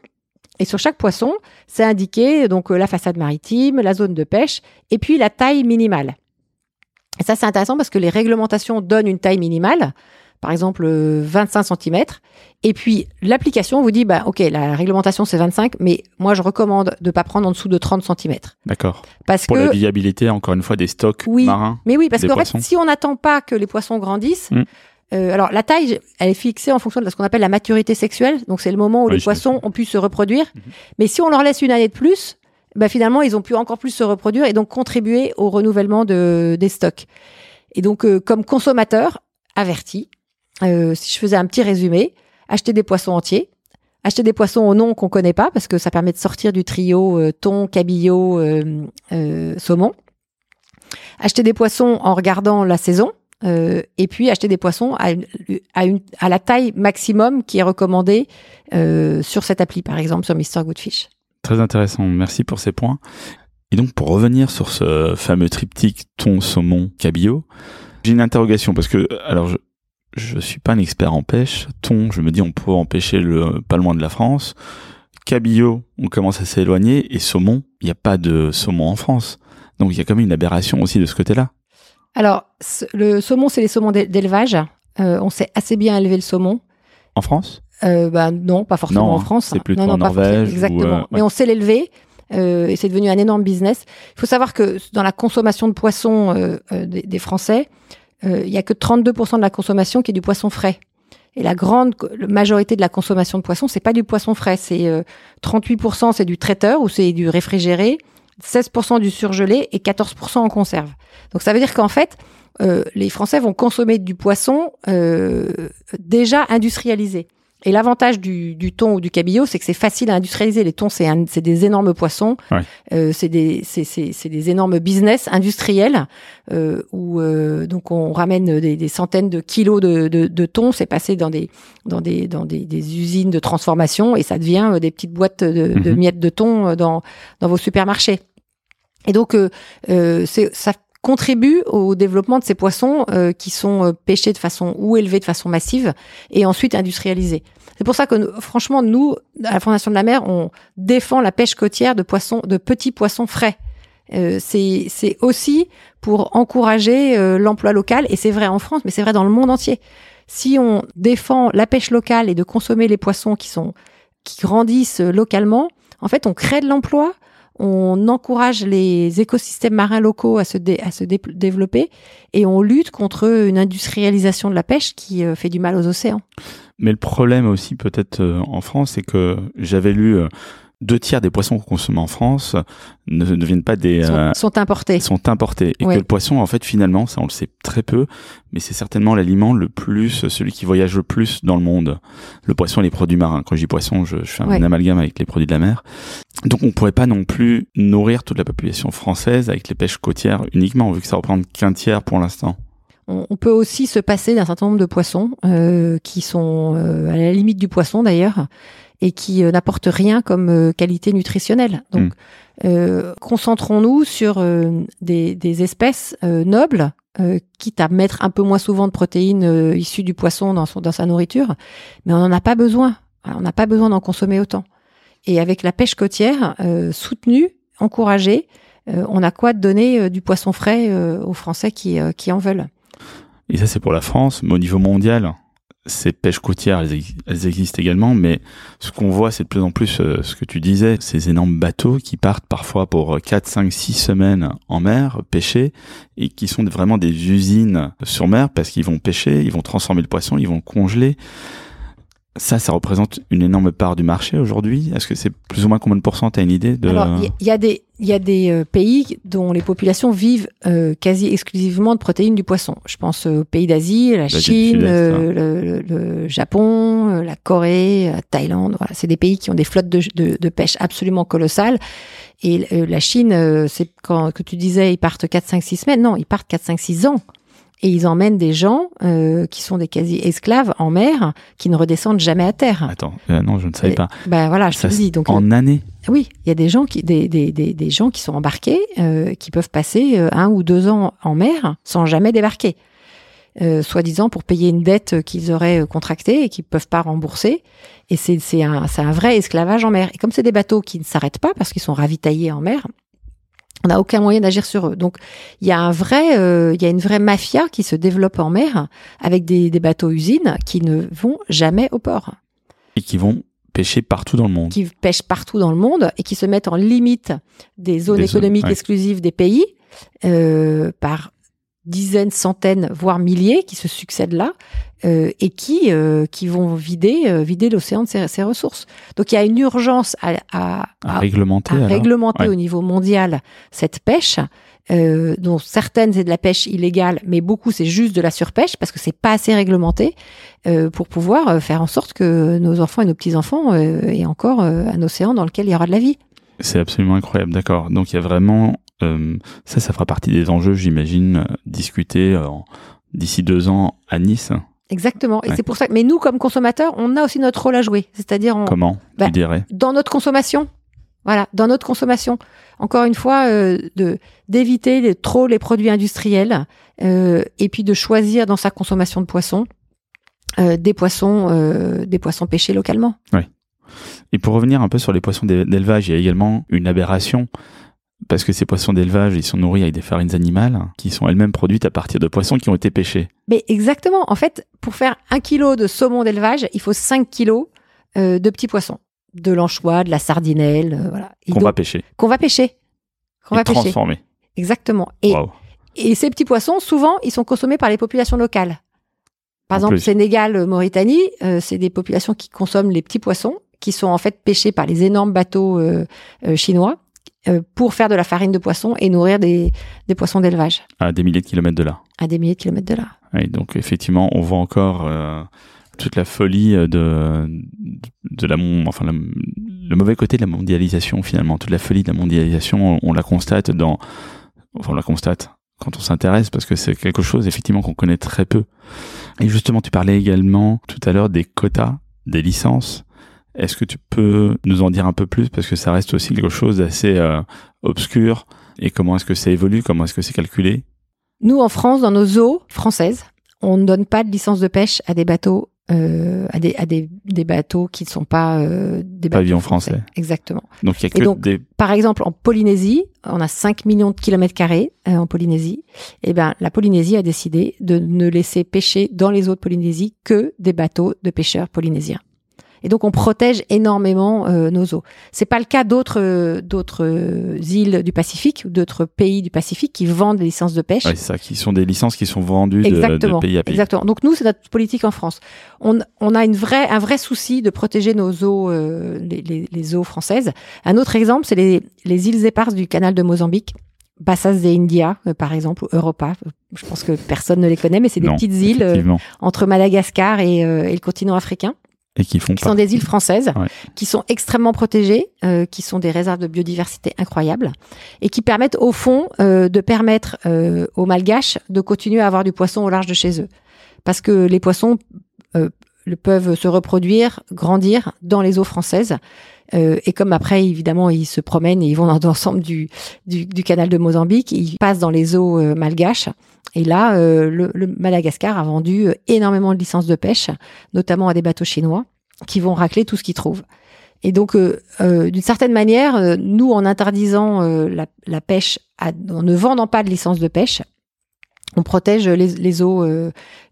Et sur chaque poisson, c'est indiqué donc la façade maritime, la zone de pêche et puis la taille minimale. Et ça, c'est intéressant parce que les réglementations donnent une taille minimale par exemple 25 cm. Et puis l'application vous dit, bah ok, la réglementation c'est 25, mais moi je recommande de pas prendre en dessous de 30 cm. D'accord. Parce Pour la viabilité, encore une fois, des stocks oui, marins. Mais oui, parce qu'en fait, si on n'attend pas que les poissons grandissent, mm. euh, alors la taille, elle est fixée en fonction de ce qu'on appelle la maturité sexuelle. Donc c'est le moment où les poissons ont pu se reproduire. Mm-hmm. Mais si on leur laisse une année de plus, bah, finalement ils ont pu encore plus se reproduire et donc contribuer au renouvellement de, des stocks. Et donc euh, comme consommateur averti, euh, si je faisais un petit résumé, acheter des poissons entiers, Acheter des poissons au nom qu'on connaît pas parce que ça permet de sortir du trio euh, thon, cabillaud, euh, saumon. Acheter des poissons en regardant la saison. et puis acheter des poissons à, à, la taille maximum qui est recommandée sur cette appli, par exemple sur Mr. Goodfish. Très intéressant, merci pour ces points. Et donc pour revenir sur ce fameux triptyque thon, saumon, cabillaud, j'ai une interrogation parce que alors je je suis pas un expert en pêche. Thon, je me dis on peut en pêcher le pas loin de la France. Cabillaud, on commence à s'éloigner et saumon, il n'y a pas de saumon en France. Donc il y a quand même une aberration aussi de ce côté-là. Alors, le saumon, c'est les saumons d'é- d'élevage. Euh, on sait assez bien élever le saumon. En France? Euh, bah, non, pas forcément Non, en France. c'est plutôt non, non, en pas. Norvège ou, Exactement. euh, Mais ouais. on sait l'élever. euh, et c'est devenu un énorme business. Il faut savoir que dans la consommation de poissons des, des Français, il y a que 32% de la consommation qui est du poisson frais. Et la grande majorité de la consommation de poisson, c'est pas du poisson frais, c'est euh, 38% c'est du traiteur ou c'est du réfrigéré, 16% du surgelé et 14% en conserve. Donc ça veut dire qu'en fait, euh, les Français vont consommer du poisson euh, déjà industrialisé. Et l'avantage du, du thon ou du cabillaud, c'est que c'est facile à industrialiser. Les thons, c'est des énormes poissons, Ouais. euh, c'est des, des énormes business industriels euh, où euh, donc on ramène des, des centaines de kilos de, de, de thon, c'est passé dans des dans des dans des, des usines de transformation et ça devient euh, des petites boîtes de, de Mhm. miettes de thon euh, dans dans vos supermarchés. Et donc euh, euh, c'est ça contribue au développement de ces poissons euh, qui sont euh, pêchés de façon ou élevés de façon massive et ensuite industrialisés. C'est pour ça que franchement nous à la Fondation de la mer on défend la pêche côtière de poissons de petits poissons frais. Euh, c'est aussi pour encourager euh, l'emploi local et c'est vrai en France mais c'est vrai dans le monde entier. Si on défend la pêche locale et de consommer les poissons qui sont qui grandissent localement, en fait on crée de l'emploi, on encourage les écosystèmes marins locaux à se, développer et on lutte contre une industrialisation de la pêche qui euh, fait du mal aux océans. Mais le problème aussi peut-être euh, en France, c'est que j'avais lu euh, deux tiers des poissons qu'on consomme en France ne, ne viennent pas des... Sont, euh, sont importés. sont importés et Ouais. que le poisson en fait finalement ça on le sait très peu mais c'est certainement l'aliment le plus celui qui voyage le plus dans le monde le poisson et les produits marins quand je dis poisson je, je fais un Ouais. amalgame avec les produits de la mer donc on pourrait pas non plus nourrir toute la population française avec les pêches côtières uniquement vu que ça représente qu'un tiers pour l'instant On, on peut aussi se passer d'un certain nombre de poissons euh, qui sont euh, à la limite du poisson d'ailleurs et qui euh, n'apportent rien comme euh, qualité nutritionnelle. Donc, Mm. euh, concentrons-nous sur euh, des, des espèces euh, nobles, euh, quitte à mettre un peu moins souvent de protéines euh, issues du poisson dans, son, dans sa nourriture, mais on n'en a pas besoin. On n'a pas besoin d'en consommer autant. Et avec la pêche côtière euh, soutenue, encouragée, euh, on a quoi de donner du poisson frais euh, aux Français qui, euh, qui en veulent? et ça c'est pour la France mais au niveau mondial ces pêches côtières elles, ex- elles existent également mais ce qu'on voit c'est de plus en plus euh, ce que tu disais ces énormes bateaux qui partent parfois pour 4, 5, 6 semaines en mer pêcher et qui sont vraiment des usines sur mer parce qu'ils vont pêcher, ils vont transformer le poisson, ils vont le congeler. Ça, ça représente une énorme part du marché aujourd'hui. Est-ce que c'est plus ou moins combien de pourcents? T'as une idée de Alors, il y, a des, il y a des euh, pays dont les populations vivent euh, quasi exclusivement de protéines du poisson. Je pense euh, aux pays d'Asie, la Chine, euh, le, le- le Japon, la Corée, la Thaïlande. Voilà, c'est des pays qui ont des flottes de, de, de pêche absolument colossales. Et euh, la Chine, c'est quand que tu disais, ils partent 4, 5, 6 semaines. Non, ils partent 4, 5, 6 ans. Et ils emmènent des gens euh, qui sont des quasi-esclaves en mer, qui ne redescendent jamais à terre. Attends, euh, non, je ne savais Et- pas. Ben voilà, je Ça, dis. Donc, en année oui, il y a des gens qui, des, des, des, des gens qui sont embarqués, euh, qui peuvent passer euh, un ou deux ans en mer sans jamais débarquer, euh, soi-disant pour payer une dette qu'ils auraient euh, contractée et qu'ils peuvent pas rembourser. Et c'est c'est un, c'est un vrai esclavage en mer. Et comme c'est des bateaux qui ne s'arrêtent pas parce qu'ils sont ravitaillés en mer, on n'a aucun moyen d'agir sur eux. Donc il y a un vrai, euh, il y a une vraie mafia qui se développe en mer avec des, des bateaux usines qui ne vont jamais au port et qui vont pêcher partout dans le monde. qui pêchent partout dans le monde et qui se mettent en limite des zones Des zones, économiques ouais. exclusives des pays euh, par dizaines, centaines, voire milliers qui se succèdent là euh, et qui euh, qui vont vider euh, vider l'océan de ses, ses ressources. Donc il y a une urgence à, à, À réglementer. à réglementer Ouais. au niveau mondial cette pêche, euh, dont certaines c'est de la pêche illégale, mais beaucoup c'est juste de la surpêche parce que c'est pas assez réglementé euh, pour pouvoir euh, faire en sorte que nos enfants et nos petits enfants euh, aient encore un océan dans lequel il y aura de la vie. C'est absolument incroyable, d'accord. Donc il y a vraiment ça, ça fera partie des enjeux, j'imagine, euh, discutés euh, d'ici deux ans à Nice. Exactement. Et Ouais. c'est pour ça que, mais nous, comme consommateurs, on a aussi notre rôle à jouer. C'est-à-dire en- Comment Bah, tu dirais? dans notre consommation. Voilà, dans notre consommation. Encore une fois, euh, de d'éviter les- trop les produits industriels euh, et puis de choisir dans sa consommation de poissons euh, des poissons euh, des poissons pêchés localement. Et pour revenir un peu sur les poissons d'é- d'élevage, il y a également une aberration parce que ces poissons d'élevage, ils sont nourris avec des farines animales qui sont elles-mêmes produites à partir de poissons qui ont été pêchés. Mais exactement. En fait, pour faire un kilo de saumon d'élevage, il faut 5 kilos euh, de petits poissons, de l'anchois, de la sardinelle, euh, voilà. Qu'on va pêcher qu'on va pêcher. Qu'on va pêcher. transformer. Exactement. Et Waouh. Et ces petits poissons, souvent, ils sont consommés par les populations locales. Par En exemple, plus. Sénégal, euh, Mauritanie, euh, c'est des populations qui consomment les petits poissons, qui sont en fait pêchés par les énormes bateaux euh, euh, chinois pour faire de la farine de poisson et nourrir des, des poissons d'élevage À des milliers de kilomètres de là. à des milliers de kilomètres de là. Oui, donc effectivement, on voit encore euh, toute la folie de, de la, enfin, la- le mauvais côté de la mondialisation finalement. Toute la folie de la mondialisation, on, on la constate dans, enfin, on la constate quand on s'intéresse parce que c'est quelque chose effectivement qu'on connaît très peu. Et justement, tu parlais également tout à l'heure des quotas, des licences. Est-ce que tu peux nous en dire un peu plus? Parce que ça reste aussi quelque chose d'assez euh, obscur et comment est-ce que ça évolue, comment est-ce que c'est calculé? Nous, en France, dans nos eaux françaises, on ne donne pas de licence de pêche à des bateaux, euh, à, des, à des, des bateaux qui ne sont pas euh, des bateaux Pavillon français. Exactement. Donc il y a que donc, des Par exemple, en Polynésie, on a 5 millions de kilomètres carrés euh, en Polynésie. Et ben, la Polynésie a décidé de ne laisser pêcher dans les eaux de Polynésie que des bateaux de pêcheurs polynésiens. Et donc, on protège énormément euh, nos eaux. C'est pas le cas d'autres euh, d'autres euh, îles du Pacifique ou d'autres pays du Pacifique qui vendent des licences de pêche. Ouais, c'est ça, qui sont des licences qui sont vendues Exactement. de pays à pays. Exactement. Donc nous, c'est notre politique en France. On, on a une vraie, un vrai souci de protéger nos eaux, euh, les, les- les eaux françaises. Un autre exemple, c'est les, les îles éparses du canal de Mozambique. Bassas de India, euh, par exemple, ou Europa. Je pense que personne ne les connaît, mais c'est des petites îles euh, entre Madagascar et, euh, et le continent africain, Et qui font qui sont des îles françaises, Ouais. qui sont extrêmement protégées, euh, qui sont des réserves de biodiversité incroyables, et qui permettent au fond euh, de permettre euh, aux Malgaches de continuer à avoir du poisson au large de chez eux, parce que les poissons euh, peuvent se reproduire, grandir dans les eaux françaises. Euh, et comme après, évidemment, ils se promènent et ils vont dans l'ensemble du, du, du canal de Mozambique, ils passent dans les eaux euh, malgaches. Et là, euh, le, Madagascar a vendu euh, énormément de licences de pêche, notamment à des bateaux chinois, qui vont racler tout ce qu'ils trouvent. Et donc, euh, d'une certaine manière, nous, en interdisant la, pêche, en ne vendant pas de licence de pêche, on protège les, eaux,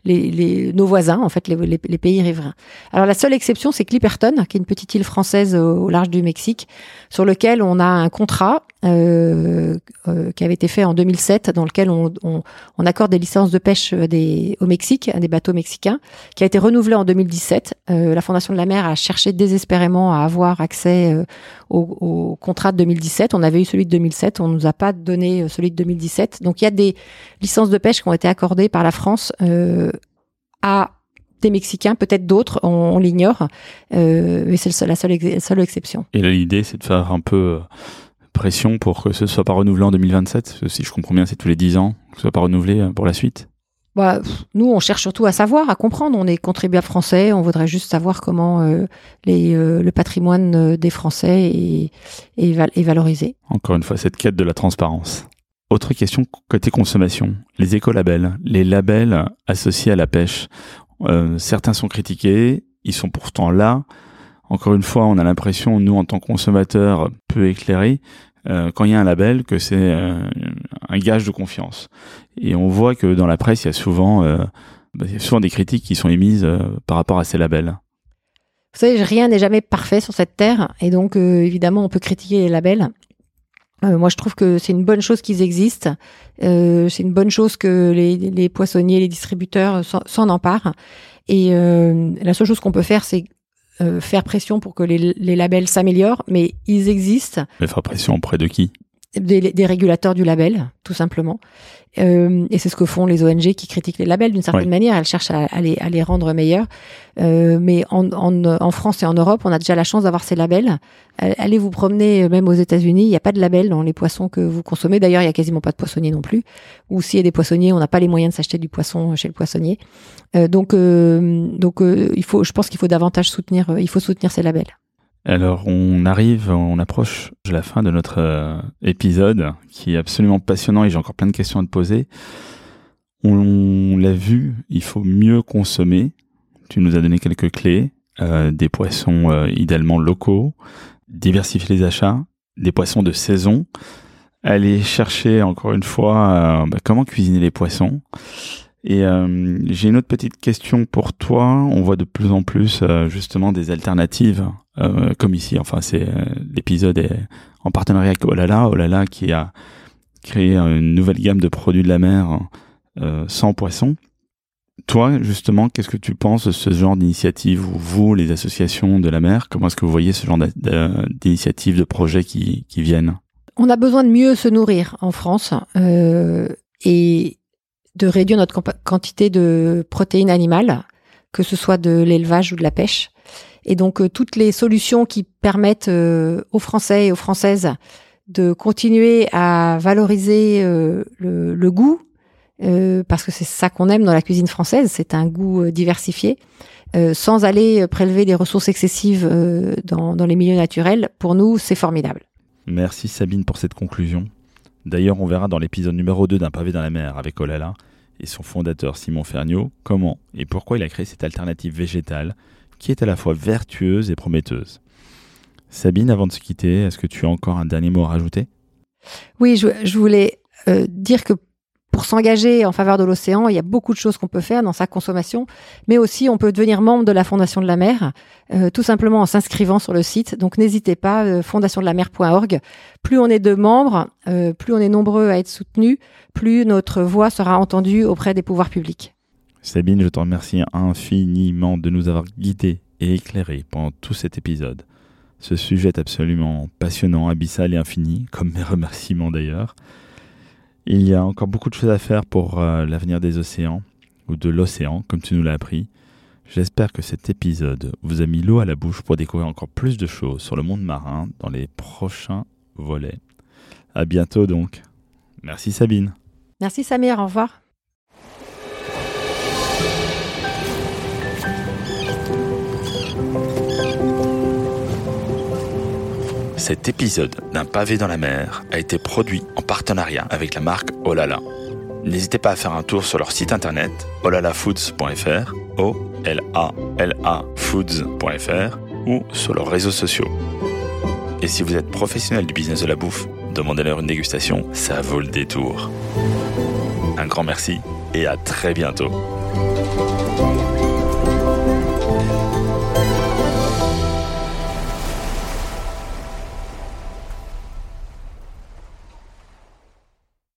nos voisins, en fait, les pays riverains. Alors la seule exception, c'est Clipperton, qui est une petite île française au, au large du Mexique, sur lequel on a un contrat euh, euh, qui avait été fait en 2007, dans lequel on, on, on accorde des licences de pêche euh, des, au Mexique, à des bateaux mexicains, qui a été renouvelé en 2017. Euh, la Fondation de la mer a cherché désespérément à avoir accès euh, au, au contrat de 2017. On avait eu celui de 2007, on nous a pas donné euh, celui de 2017. Donc il y a des licences de pêche qui ont été accordées par la France à des Mexicains, peut-être d'autres, on, on l'ignore, mais c'est la seule, ex- seule exception. Et l'idée, c'est de faire un peu pression pour que ce soit pas renouvelé en 2027. Parce que Si je comprends bien, c'est tous les 10 ans que ce soit pas renouvelé euh, pour la suite. Bah, nous, on cherche surtout à savoir, à comprendre. On est contribuable français, on voudrait juste savoir comment euh, les, euh, le patrimoine des Français est, est, val- est valorisé. Encore une fois, cette quête de la transparence. Autre question côté consommation. Les écolabels, les labels associés à la pêche. Euh, certains sont critiqués, ils sont pourtant là. Encore une fois, on a l'impression, nous, en tant que consommateurs peu éclairés, euh, quand il y a un label, que c'est euh, un gage de confiance. Et on voit que dans la presse, il y a souvent, euh, bah, il y a souvent des critiques qui sont émises euh, par rapport à ces labels. Vous savez, rien n'est jamais parfait sur cette terre, et donc euh, évidemment, on peut critiquer les labels. Euh, moi, je trouve que c'est une bonne chose qu'ils existent. C'est une bonne chose que les, les poissonniers, les distributeurs s'en emparent. Et la seule chose qu'on peut faire, c'est faire pression pour que les, les labels s'améliorent, mais ils existent. Mais faire pression auprès de qui? Des, des, régulateurs du label, tout simplement. Euh, et c'est ce que font les ONG qui critiquent les labels d'une certaine manière. Elles cherchent à, à, les, à, les, rendre meilleurs. Euh, mais en, en, en, France et en Europe, on a déjà la chance d'avoir ces labels. Euh, allez vous promener, euh, même aux États-Unis, il n'y a pas de label dans les poissons que vous consommez. D'ailleurs, il y a quasiment pas de poissonniers non plus. Ou s'il y a des poissonniers, on n'a pas les moyens de s'acheter du poisson chez le poissonnier. Euh, donc, donc, il faut, je pense qu'il faut davantage soutenir. il faut soutenir ces labels. Alors on arrive, on approche de la fin de notre euh, épisode qui est absolument passionnant et j'ai encore plein de questions à te poser. On, l'a vu, il faut mieux consommer. Tu nous as donné quelques clés, euh, des poissons euh, idéalement locaux, diversifier les achats, des poissons de saison, aller chercher encore une fois bah, comment cuisiner les poissons. Et j'ai une autre petite question pour toi. On voit de plus en plus justement des alternatives euh, comme ici. Enfin, c'est euh, l'épisode est en partenariat avec Olala, Olala qui a créé une nouvelle gamme de produits de la mer euh, sans poisson. Toi, justement, qu'est-ce que tu penses de ce genre d'initiative ou vous, les associations de la mer, comment est-ce que vous voyez ce genre d'initiatives, de projets qui, viennent? On a besoin de mieux se nourrir en France et de réduire notre quantité de protéines animales, que ce soit de l'élevage ou de la pêche. Et donc euh, toutes les solutions qui permettent euh, aux Français et aux Françaises de continuer à valoriser euh, le, goût, parce que c'est ça qu'on aime dans la cuisine française, c'est un goût diversifié, sans aller prélever des ressources excessives dans, dans les milieux naturels, pour nous, c'est formidable. Merci Sabine pour cette conclusion. D'ailleurs, on verra dans l'épisode numéro 2 d'un pavé dans la mer avec Olala et son fondateur Simon Ferniaud comment et pourquoi il a créé cette alternative végétale qui est à la fois vertueuse et prometteuse. Sabine, avant de se quitter, est-ce que tu as encore un dernier mot à rajouter? Oui, je, voulais euh, dire que pour s'engager en faveur de l'océan, il y a beaucoup de choses qu'on peut faire dans sa consommation, mais aussi on peut devenir membre de la Fondation de la mer, euh, tout simplement en s'inscrivant sur le site. Donc n'hésitez pas, euh, fondationdelamer.org. Plus on est de membres, plus on est nombreux à être soutenus, plus notre voix sera entendue auprès des pouvoirs publics. Sabine, je te remercie infiniment de nous avoir guidés et éclairés pendant tout cet épisode. Ce sujet est absolument passionnant, abyssal et infini, comme mes remerciements d'ailleurs. Il y a encore beaucoup de choses à faire pour euh, l'avenir des océans, ou de l'océan, comme tu nous l'as appris. J'espère que cet épisode vous a mis l'eau à la bouche pour découvrir encore plus de choses sur le monde marin dans les prochains volets. À bientôt donc. Merci Sabine. Merci Samir, au revoir. Cet épisode d'un pavé dans la mer a été produit en partenariat avec la marque Olala. N'hésitez pas à faire un tour sur leur site internet olalafoods.fr, o ou sur leurs réseaux sociaux. Et si vous êtes professionnel du business de la bouffe, demandez-leur une dégustation, ça vaut le détour. Un grand merci et à très bientôt.